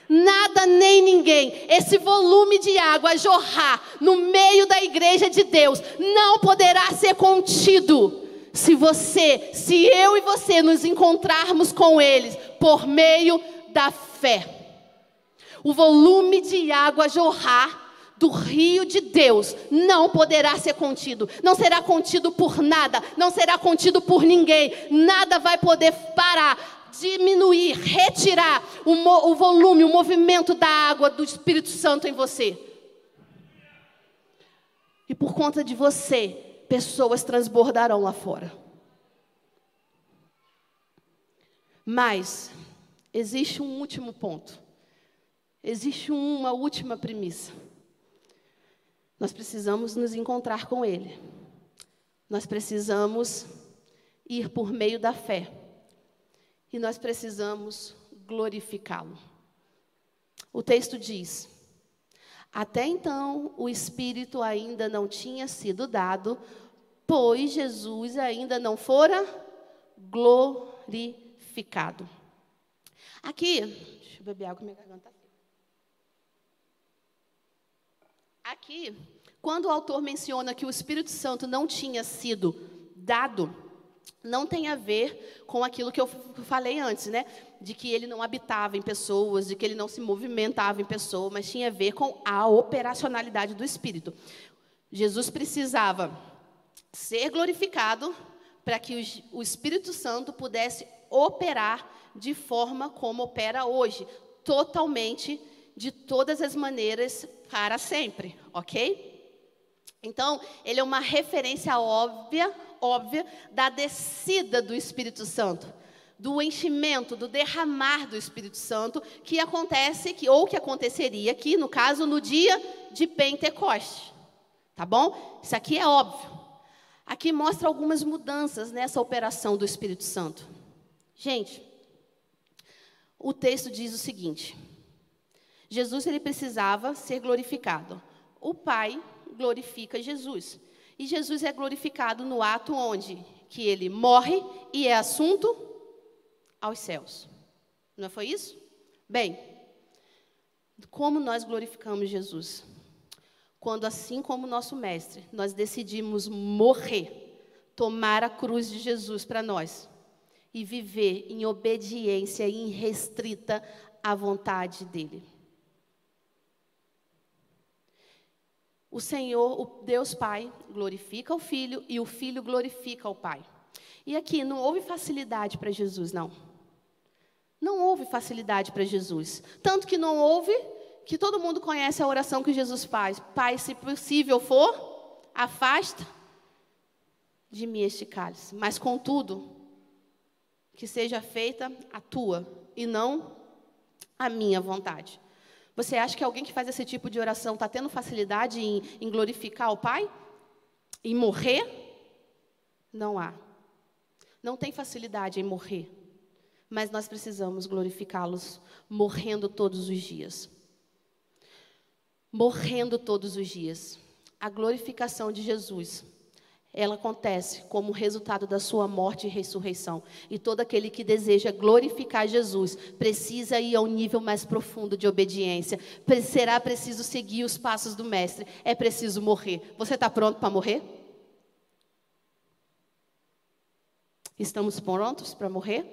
nada nem ninguém, esse volume de água jorrar no meio da igreja de Deus não poderá ser contido. Se você, se eu e você nos encontrarmos com eles por meio da fé. O volume de água jorrar do rio de Deus não poderá ser contido, não será contido por nada, não será contido por ninguém, nada vai poder parar diminuir, retirar o, o volume, o movimento da água do Espírito Santo em você. E por conta de você, pessoas transbordarão lá fora. Mas existe um último ponto. Existe uma última premissa. Nós precisamos nos encontrar com Ele. Nós precisamos ir por meio da fé e nós precisamos glorificá-lo. O texto diz: Até então o Espírito ainda não tinha sido dado, pois Jesus ainda não fora glorificado. Aqui, deixa eu beber água, minha garganta está Aqui, quando o autor menciona que o Espírito Santo não tinha sido dado, não tem a ver com aquilo que eu falei antes, né? De que ele não habitava em pessoas, de que ele não se movimentava em pessoas, mas tinha a ver com a operacionalidade do Espírito. Jesus precisava ser glorificado para que o Espírito Santo pudesse operar de forma como opera hoje, totalmente, de todas as maneiras, para sempre, ok? Então, ele é uma referência óbvia óbvia da descida do Espírito Santo, do enchimento, do derramar do Espírito Santo, que acontece, que, ou que aconteceria aqui, no caso, no dia de Pentecoste. Tá bom? Isso aqui é óbvio. Aqui mostra algumas mudanças nessa operação do Espírito Santo. Gente, o texto diz o seguinte: Jesus ele precisava ser glorificado. O Pai glorifica Jesus. E Jesus é glorificado no ato onde que ele morre e é assunto aos céus. Não foi isso? Bem, como nós glorificamos Jesus? Quando, assim como nosso Mestre, nós decidimos morrer, tomar a cruz de Jesus para nós e viver em obediência irrestrita à vontade dEle. O Senhor, o Deus Pai, glorifica o Filho e o Filho glorifica o Pai. E aqui não houve facilidade para Jesus, não. Não houve facilidade para Jesus. Tanto que não houve que todo mundo conhece a oração que Jesus faz. Pai, se possível for, afasta de mim este cálice. Mas contudo, que seja feita a tua e não a minha vontade. Você acha que alguém que faz esse tipo de oração está tendo facilidade em, em glorificar o Pai? Em morrer? Não há. Não tem facilidade em morrer mas nós precisamos glorificá-los morrendo todos os dias. Morrendo todos os dias. A glorificação de Jesus, ela acontece como resultado da sua morte e ressurreição. E todo aquele que deseja glorificar Jesus precisa ir ao nível mais profundo de obediência. Será preciso seguir os passos do Mestre. É preciso morrer. Você está pronto para morrer? Estamos prontos para morrer?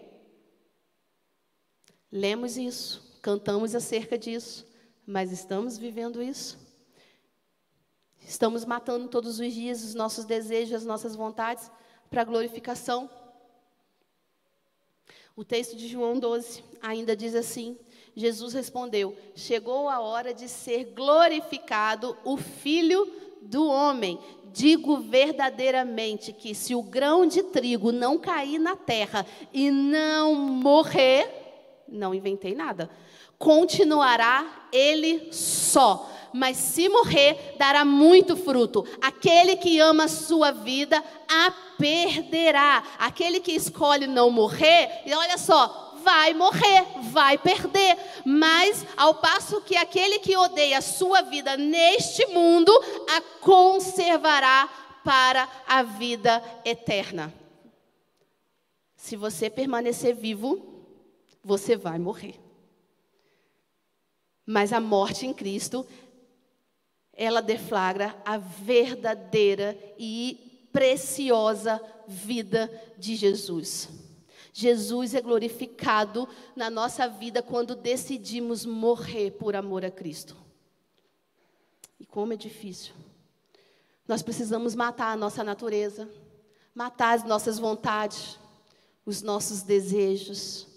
Lemos isso, cantamos acerca disso, mas estamos vivendo isso? Estamos matando todos os dias os nossos desejos, as nossas vontades para a glorificação? O texto de João 12 ainda diz assim: Jesus respondeu: Chegou a hora de ser glorificado o Filho do Homem. Digo verdadeiramente que se o grão de trigo não cair na terra e não morrer, não inventei nada. Continuará ele só, mas se morrer, dará muito fruto. Aquele que ama a sua vida, a perderá. Aquele que escolhe não morrer, e olha só, vai morrer, vai perder. Mas, ao passo que aquele que odeia a sua vida neste mundo, a conservará para a vida eterna. Se você permanecer vivo, você vai morrer. Mas a morte em Cristo, ela deflagra a verdadeira e preciosa vida de Jesus. Jesus é glorificado na nossa vida quando decidimos morrer por amor a Cristo. E como é difícil. Nós precisamos matar a nossa natureza, matar as nossas vontades, os nossos desejos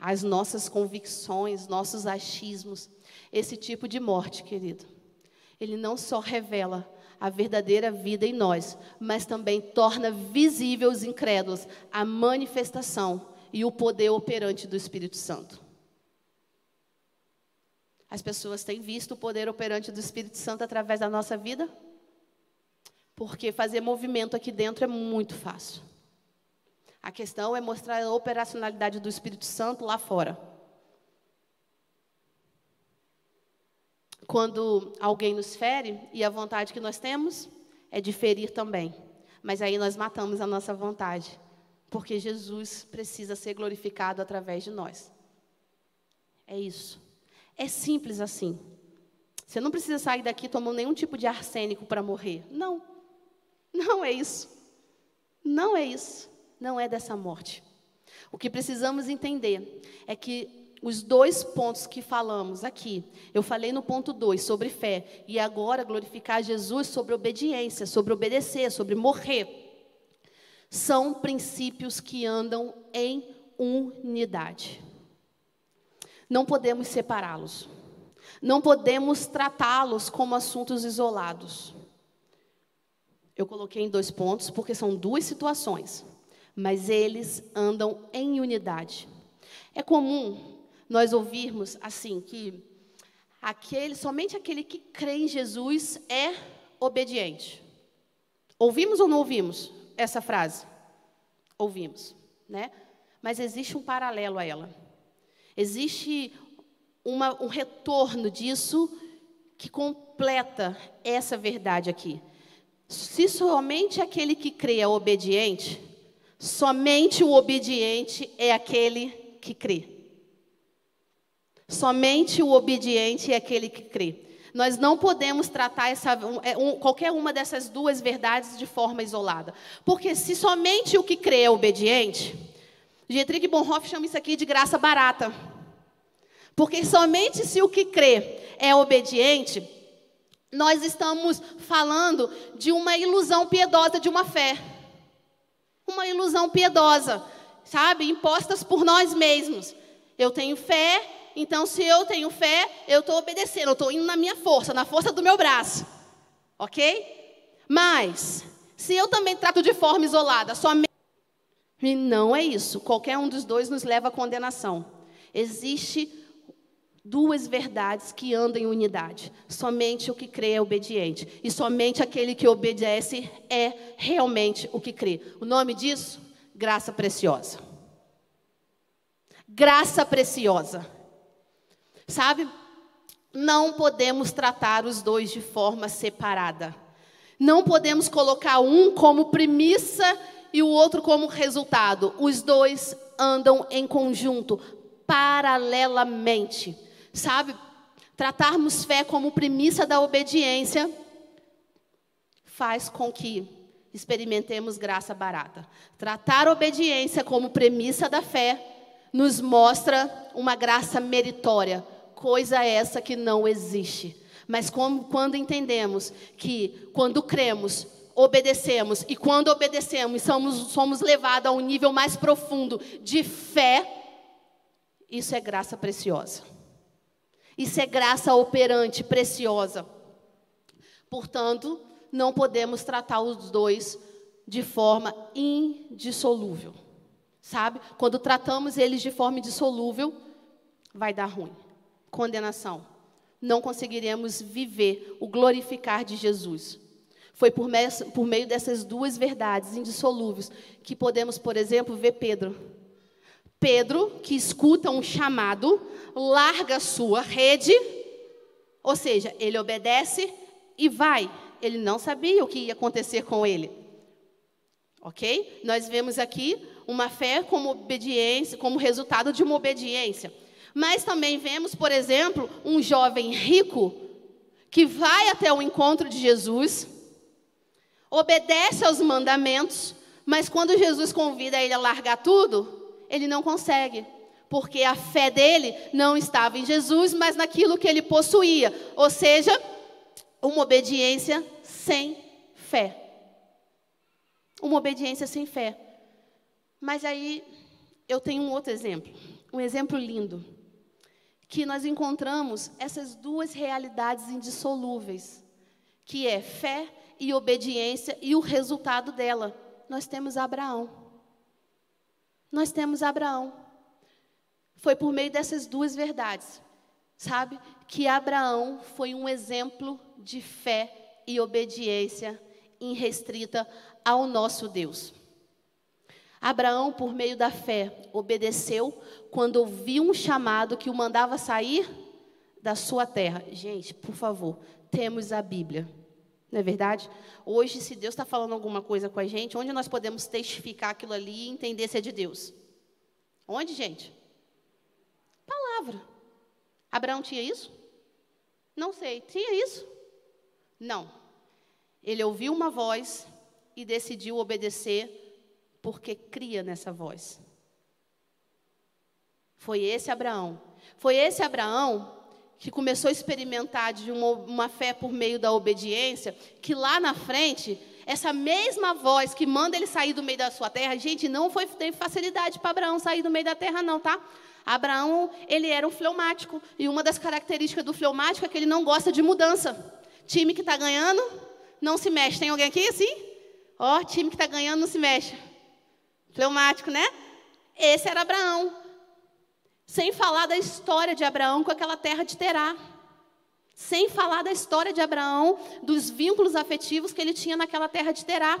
as nossas convicções, nossos achismos. Esse tipo de morte, querido, ele não só revela a verdadeira vida em nós, mas também torna visível os incrédulos a manifestação e o poder operante do Espírito Santo. As pessoas têm visto o poder operante do Espírito Santo através da nossa vida? Porque fazer movimento aqui dentro é muito fácil. A questão é mostrar a operacionalidade do Espírito Santo lá fora. Quando alguém nos fere, e a vontade que nós temos é de ferir também. Mas aí nós matamos a nossa vontade, porque Jesus precisa ser glorificado através de nós. É isso. É simples assim. Você não precisa sair daqui tomando nenhum tipo de arsênico para morrer. Não. Não é isso. Não é isso não é dessa morte. O que precisamos entender é que os dois pontos que falamos aqui, eu falei no ponto 2 sobre fé, e agora glorificar Jesus sobre obediência, sobre obedecer, sobre morrer, são princípios que andam em unidade. Não podemos separá-los. Não podemos tratá-los como assuntos isolados. Eu coloquei em dois pontos porque são duas situações mas eles andam em unidade. É comum nós ouvirmos assim que aquele, somente aquele que crê em Jesus é obediente. Ouvimos ou não ouvimos essa frase? Ouvimos, né? Mas existe um paralelo a ela. Existe uma, um retorno disso que completa essa verdade aqui. Se somente aquele que crê é obediente, somente o obediente é aquele que crê. Somente o obediente é aquele que crê. Nós não podemos tratar essa, é, um, qualquer uma dessas duas verdades de forma isolada. Porque se somente o que crê é obediente, Dietrich Bonhoeffer chama isso aqui de graça barata. Porque somente se o que crê é obediente, nós estamos falando de uma ilusão piedosa de uma fé. Uma ilusão piedosa, sabe? Impostas por nós mesmos. Eu tenho fé, então se eu tenho fé, eu estou obedecendo, eu estou indo na minha força, na força do meu braço. Ok? Mas, se eu também trato de forma isolada, somente. E não é isso. Qualquer um dos dois nos leva à condenação. Existe duas verdades que andam em unidade. Somente o que crê é obediente. E somente aquele que obedece é realmente o que crê. O nome disso? Graça preciosa. Graça preciosa. Sabe? Não podemos tratar os dois de forma separada. Não podemos colocar um como premissa e o outro como resultado. Os dois andam em conjunto, paralelamente. Sabe? Tratarmos fé como premissa da obediência faz com que experimentemos graça barata. Tratar obediência como premissa da fé nos mostra uma graça meritória, coisa essa que não existe. Mas como, quando entendemos que, quando cremos, obedecemos, e quando obedecemos, somos, somos levados a um nível mais profundo de fé, isso é graça preciosa. Isso é graça operante, preciosa. Portanto, não podemos tratar os dois de forma indissolúvel. Sabe? Quando tratamos eles de forma indissolúvel, vai dar ruim. Condenação. Não conseguiremos viver o glorificar de Jesus. Foi por meio, por meio dessas duas verdades indissolúveis que podemos, por exemplo, ver Pedro Pedro, que escuta um chamado, larga sua rede, ou seja, ele obedece e vai. Ele não sabia o que ia acontecer com ele. Ok? Nós vemos aqui uma fé como obediência, como resultado de uma obediência. Mas também vemos, por exemplo, um jovem rico que vai até o encontro de Jesus, obedece aos mandamentos, mas quando Jesus convida ele a largar tudo, ele não consegue, porque a fé dele não estava em Jesus, mas naquilo que ele possuía, ou seja, uma obediência sem fé. Uma obediência sem fé. Mas aí eu tenho um outro exemplo, um exemplo lindo, que nós encontramos essas duas realidades indissolúveis, que é fé e obediência e o resultado dela. Nós temos Abraão. Nós temos Abraão. Foi por meio dessas duas verdades, sabe? Que Abraão foi um exemplo de fé e obediência irrestrita ao nosso Deus. Abraão, por meio da fé, obedeceu quando ouviu um chamado que o mandava sair da sua terra. Gente, por favor, temos a Bíblia. Não é verdade? Hoje, se Deus está falando alguma coisa com a gente, onde nós podemos testificar aquilo ali e entender se é de Deus? Onde, gente? Palavra. Abraão tinha isso? Não sei. Tinha isso? Não. Ele ouviu uma voz e decidiu obedecer porque cria nessa voz. Foi esse Abraão. Foi esse Abraão que começou a experimentar de uma, uma, fé por meio da obediência, que lá na frente, essa mesma voz que manda ele sair do meio da sua terra, gente, não foi teve facilidade para Abraão sair do meio da terra, não, tá? Abraão, ele era um fleumático, e uma das características do fleumático é que ele não gosta de mudança. Time que está ganhando, não se mexe. Tem alguém aqui assim? Ó, time que está ganhando, não se mexe. Fleumático, né? Esse era Abraão. Sem falar da história de Abraão com aquela terra de Terá. Sem falar da história de Abraão, dos vínculos afetivos que ele tinha naquela terra de Terá.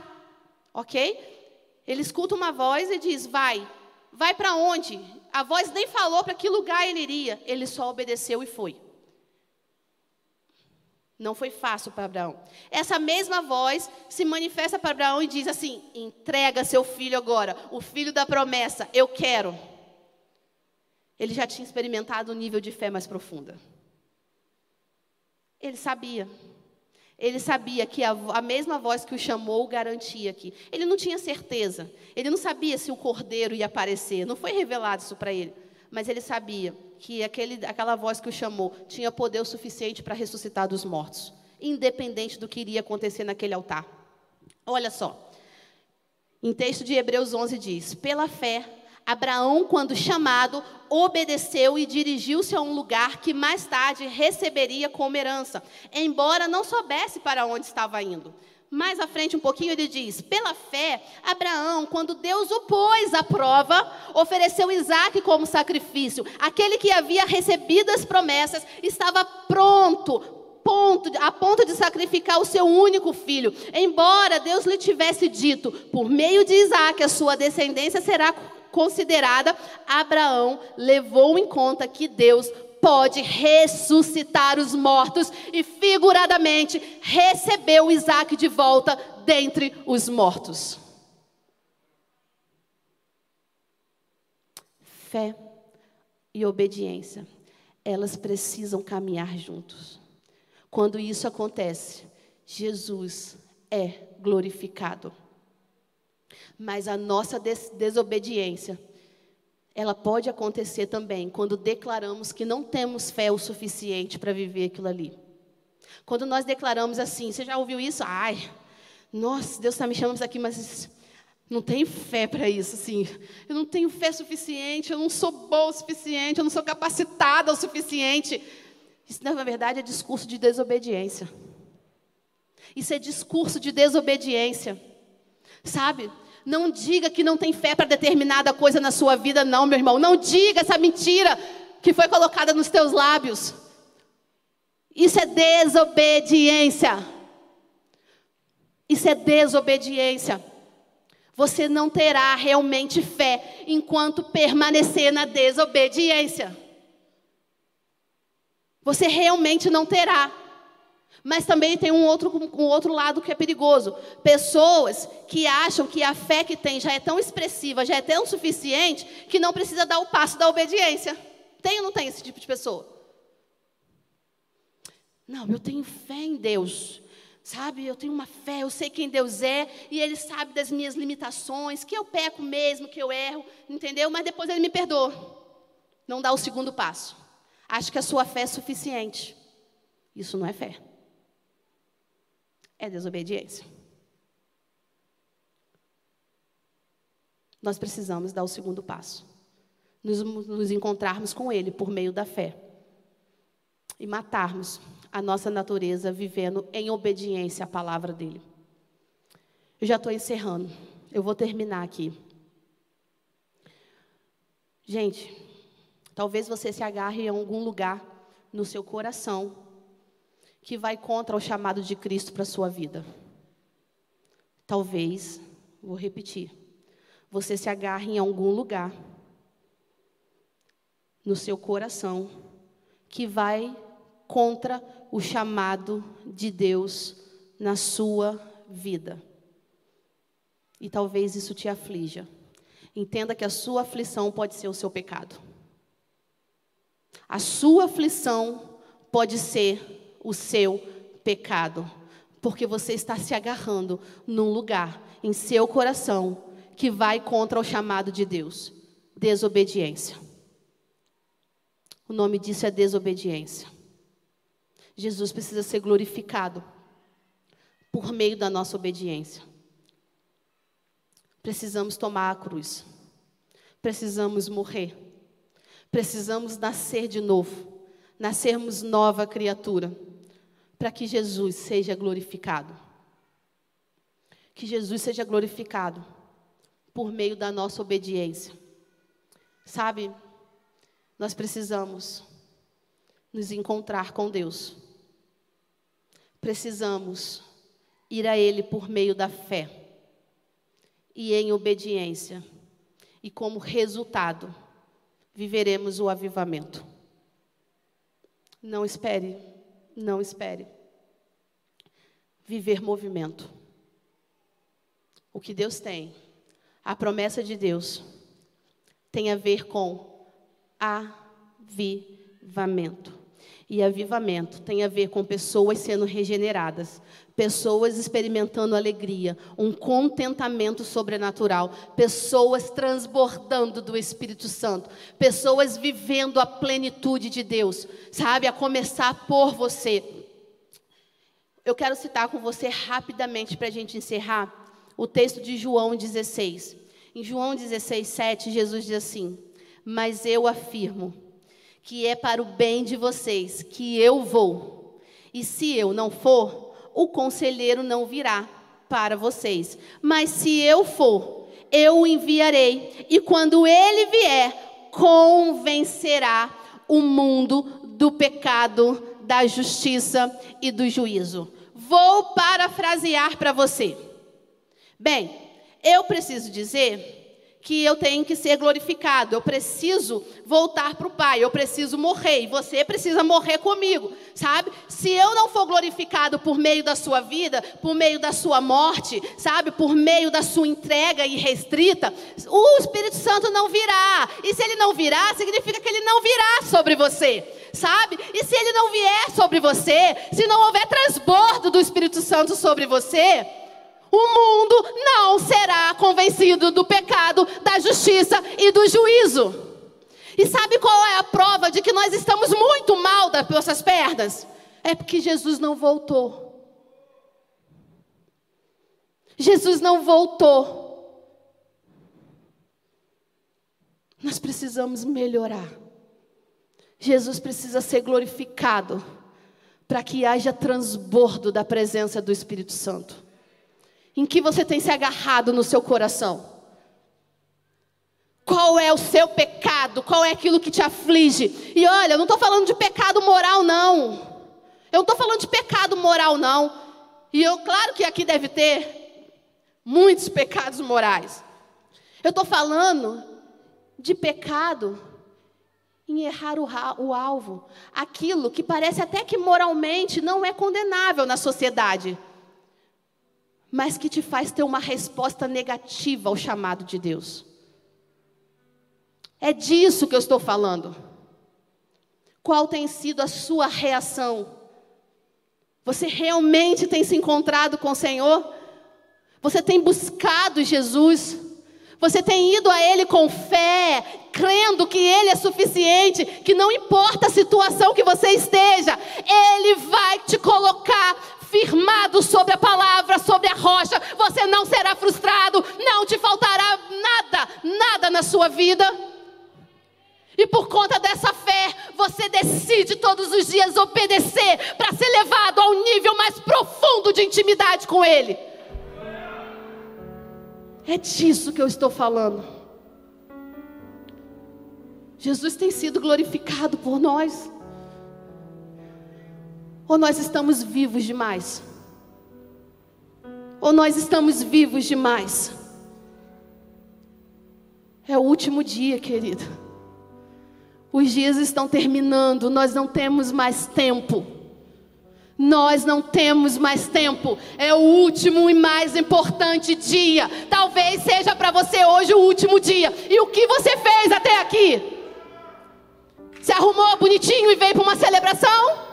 Ok? Ele escuta uma voz e diz: Vai. Vai para onde? A voz nem falou para que lugar ele iria. Ele só obedeceu e foi. Não foi fácil para Abraão. Essa mesma voz se manifesta para Abraão e diz assim: entrega seu filho agora, o filho da promessa, eu quero. Ele já tinha experimentado um nível de fé mais profunda. Ele sabia. Ele sabia que a, a, mesma voz que o chamou garantia aqui. Ele não tinha certeza. Ele não sabia se o cordeiro ia aparecer. Não foi revelado isso para ele. Mas ele sabia que aquele, aquela voz que o chamou tinha poder o suficiente para ressuscitar dos mortos, independente do que iria acontecer naquele altar. Olha só. Em texto de Hebreus 11 diz: Pela fé, Abraão, quando chamado, obedeceu e dirigiu-se a um lugar que mais tarde receberia como herança, embora não soubesse para onde estava indo. Mais à frente, um pouquinho, ele diz: Pela fé, Abraão, quando Deus o pôs à prova, ofereceu Isaac como sacrifício. Aquele que havia recebido as promessas estava pronto, ponto, a ponto de sacrificar o seu único filho. Embora Deus lhe tivesse dito: Por meio de Isaac, a sua descendência será considerada, Abraão levou em conta que Deus pode ressuscitar os mortos e, figuradamente, recebeu Isaac de volta dentre os mortos. Fé e obediência, elas precisam caminhar juntos. Quando isso acontece, Jesus é glorificado. Mas a nossa des desobediência ela pode acontecer também quando declaramos que não temos fé o suficiente para viver aquilo ali. Quando nós declaramos assim, você já ouviu isso? Ai, nossa, Deus está me chamando aqui, mas não tenho fé para isso, assim. Eu não tenho fé suficiente, eu não sou boa o suficiente, eu não sou capacitada o suficiente. Isso, na verdade, é discurso de desobediência. Isso é discurso de desobediência. Sabe? Não diga que não tem fé para determinada coisa na sua vida, não, meu irmão. Não diga essa mentira que foi colocada nos teus lábios. Isso é desobediência. Isso é desobediência. Você não terá realmente fé enquanto permanecer na desobediência. Você realmente não terá. Mas também tem um outro, um outro lado que é perigoso. Pessoas que acham que a fé que tem já é tão expressiva, já é tão suficiente, que não precisa dar o passo da obediência. Tem ou não tem esse tipo de pessoa? Não, eu tenho fé em Deus. Sabe, eu tenho uma fé, eu sei quem Deus é, e Ele sabe das minhas limitações, que eu peco mesmo, que eu erro, entendeu? Mas depois Ele me perdoa. Não dá o segundo passo. Acho que a sua fé é suficiente. Isso não é fé é desobediência. Nós precisamos dar o segundo passo. Nos, nos encontrarmos com Ele por meio da fé. E matarmos a nossa natureza vivendo em obediência à palavra dEle. Eu já estou encerrando. Eu vou terminar aqui. Gente, talvez você se agarre em algum lugar no seu coração que vai contra o chamado de Cristo para a sua vida. Talvez, vou repetir, você se agarre em algum lugar no seu coração que vai contra o chamado de Deus na sua vida. E talvez isso te aflija. Entenda que a sua aflição pode ser o seu pecado. A sua aflição pode ser o seu pecado, porque você está se agarrando num lugar em seu coração que vai contra o chamado de Deus desobediência. O nome disso é desobediência. Jesus precisa ser glorificado por meio da nossa obediência. Precisamos tomar a cruz. Precisamos morrer. Precisamos nascer de novo. Nascermos nova criatura para que Jesus seja glorificado. Que Jesus seja glorificado por meio da nossa obediência. Sabe, nós precisamos nos encontrar com Deus. Precisamos ir a Ele por meio da fé e em obediência. E como resultado, viveremos o avivamento. Não espere não espere. viver movimento. O que Deus tem, a promessa de Deus, tem a ver com avivamento. E avivamento tem a ver com pessoas sendo regeneradas, pessoas experimentando alegria, um contentamento sobrenatural, pessoas transbordando do Espírito Santo, pessoas vivendo a plenitude de Deus, sabe? A começar por você. Eu quero citar com você rapidamente para a gente encerrar o texto de João 16. Em João 16, 7, Jesus diz assim: Mas eu afirmo que é para o bem de vocês que eu vou. E se eu não for, o conselheiro não virá para vocês. Mas se eu for, eu o enviarei. E quando ele vier, convencerá o mundo do pecado, da justiça e do juízo. Vou parafrasear para você. Bem, eu preciso dizer que eu tenho que ser glorificado, eu preciso voltar para o Pai, eu preciso morrer, e você precisa morrer comigo, sabe? Se eu não for glorificado por meio da sua vida, por meio da sua morte, sabe? Por meio da sua entrega irrestrita, o Espírito Santo não virá, e se ele não virá, significa que ele não virá sobre você. Sabe? E se ele não vier sobre você, se não houver transbordo do Espírito Santo sobre você, o mundo não será convencido do pecado, da justiça e do juízo. E sabe qual é a prova de que nós estamos muito mal das nossas pernas? É porque Jesus não voltou. Jesus não voltou. Nós precisamos melhorar. Jesus precisa ser glorificado para que haja transbordo da presença do Espírito Santo. Em que você tem se agarrado no seu coração? Qual é o seu pecado? Qual é aquilo que te aflige? E olha, eu não estou falando de pecado moral, não. Eu não estou falando de pecado moral, não. E eu, claro que aqui deve ter muitos pecados morais. Eu estou falando de pecado em errar o, o, alvo. Aquilo que parece até que moralmente não é condenável na sociedade mas que te faz ter uma resposta negativa ao chamado de Deus. É disso que eu estou falando. Qual tem sido a sua reação? Você realmente tem se encontrado com o Senhor? Você tem buscado Jesus? Você tem ido a Ele com fé, crendo que Ele é suficiente, que não importa a situação que você esteja, Ele vai te colocar firmado sobre a palavra, sobre a rocha, você não será frustrado, não te faltará nada, nada na sua vida. E por conta dessa fé, você decide todos os dias obedecer para ser levado ao nível mais profundo de intimidade com Ele. É disso que eu estou falando. Jesus tem sido glorificado por nós. Ou nós estamos vivos demais? Ou nós estamos vivos demais? É o último dia, querido. Os dias estão terminando, nós não temos mais tempo. Nós não temos mais tempo. É o último e mais importante dia. Talvez seja para você hoje o último dia. E o que você fez até aqui? Se arrumou bonitinho e veio para uma celebração?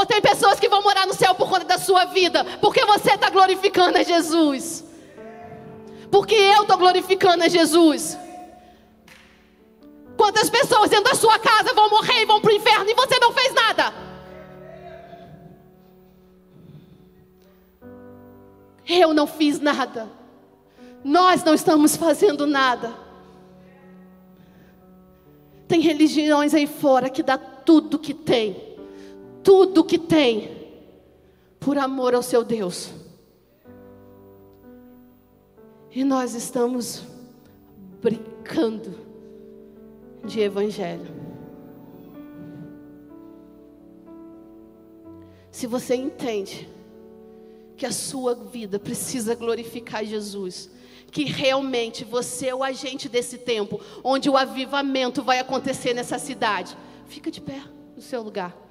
Ou tem pessoas que vão morar no céu por conta da sua vida, porque você está glorificando a Jesus. Porque eu estou glorificando a Jesus. Quantas pessoas dentro da sua casa vão morrer e vão para o inferno e você não fez nada? Eu não fiz nada. Nós não estamos fazendo nada. Tem religiões aí fora que dá tudo que tem tudo que tem por amor ao seu Deus. E nós estamos brincando de evangelho. Se você entende que a sua vida precisa glorificar Jesus, que realmente você é o agente desse tempo, onde o avivamento vai acontecer nessa cidade, fica de pé no seu lugar.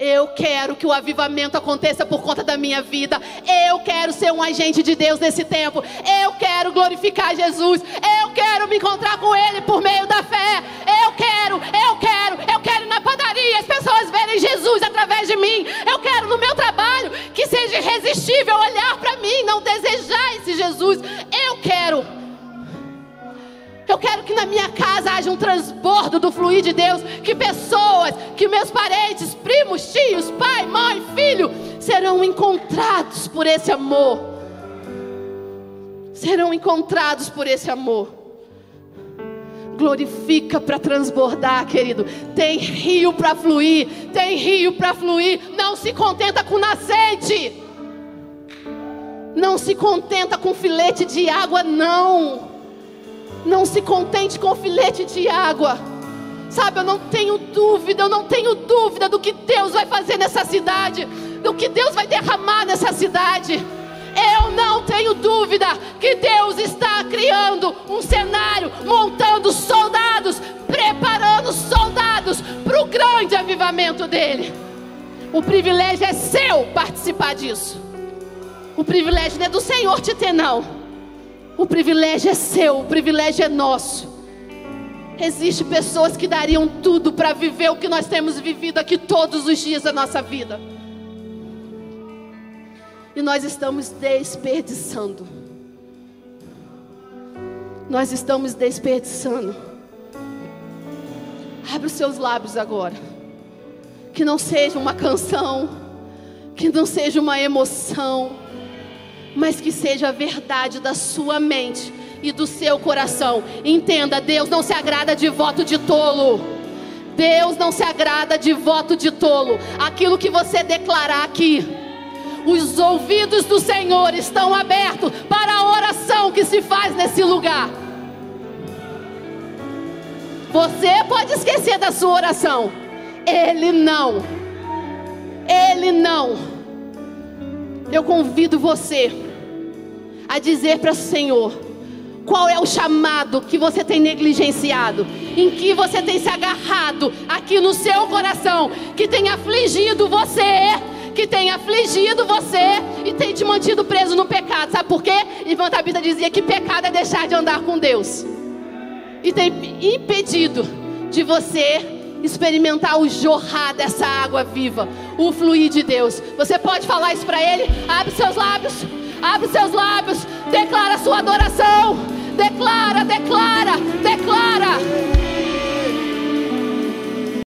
Eu quero que o avivamento aconteça por conta da minha vida. Eu quero ser um agente de Deus nesse tempo. Eu quero glorificar Jesus. Eu quero me encontrar com Ele por meio da fé. Eu quero, eu quero, eu quero na padaria as pessoas verem Jesus através de mim. Eu quero no meu trabalho que seja irresistível olhar para mim, não desejar esse Jesus. Eu quero. Eu quero que na minha casa haja um transbordo do fluir de Deus. Que pessoas, que meus parentes, primos, tios, pai, mãe, filho, serão encontrados por esse amor. Serão encontrados por esse amor. Glorifica para transbordar, querido. Tem rio para fluir, tem rio para fluir. Não se contenta com nascente. Não se contenta com filete de água, não. Não se contente com filete de água. Sabe, eu não tenho dúvida, eu não tenho dúvida do que Deus vai fazer nessa cidade, do que Deus vai derramar nessa cidade. Eu não tenho dúvida que Deus está criando um cenário, montando soldados, preparando soldados para o grande avivamento dele. O privilégio é seu participar disso. O privilégio não é do Senhor te ter, não. O privilégio é seu, o privilégio é nosso. Existem pessoas que dariam tudo para viver o que nós temos vivido aqui todos os dias da nossa vida. E nós estamos desperdiçando. Nós estamos desperdiçando. Abre os seus lábios agora. Que não seja uma canção, que não seja uma emoção, mas que seja a verdade da sua mente e do seu coração. Entenda, Deus não se agrada de voto de tolo. Deus não se agrada de voto de tolo. Aquilo que você declarar aqui, os ouvidos do Senhor estão abertos para a oração que se faz nesse lugar. Você pode esquecer da sua oração, Ele não. Ele não. Eu convido você a dizer para o Senhor qual é o chamado que você tem negligenciado, em que você tem se agarrado aqui no seu coração, que tem afligido você, que tem afligido você e tem te mantido preso no pecado. Sabe por quê? Irmã Tabita dizia que pecado é deixar de andar com Deus. E tem impedido de você experimentar o jorrar dessa água viva, o fluir de Deus. Você pode falar isso para Ele? Abre seus lábios, abre seus lábios, declara a sua adoração. Declara, declara, declara.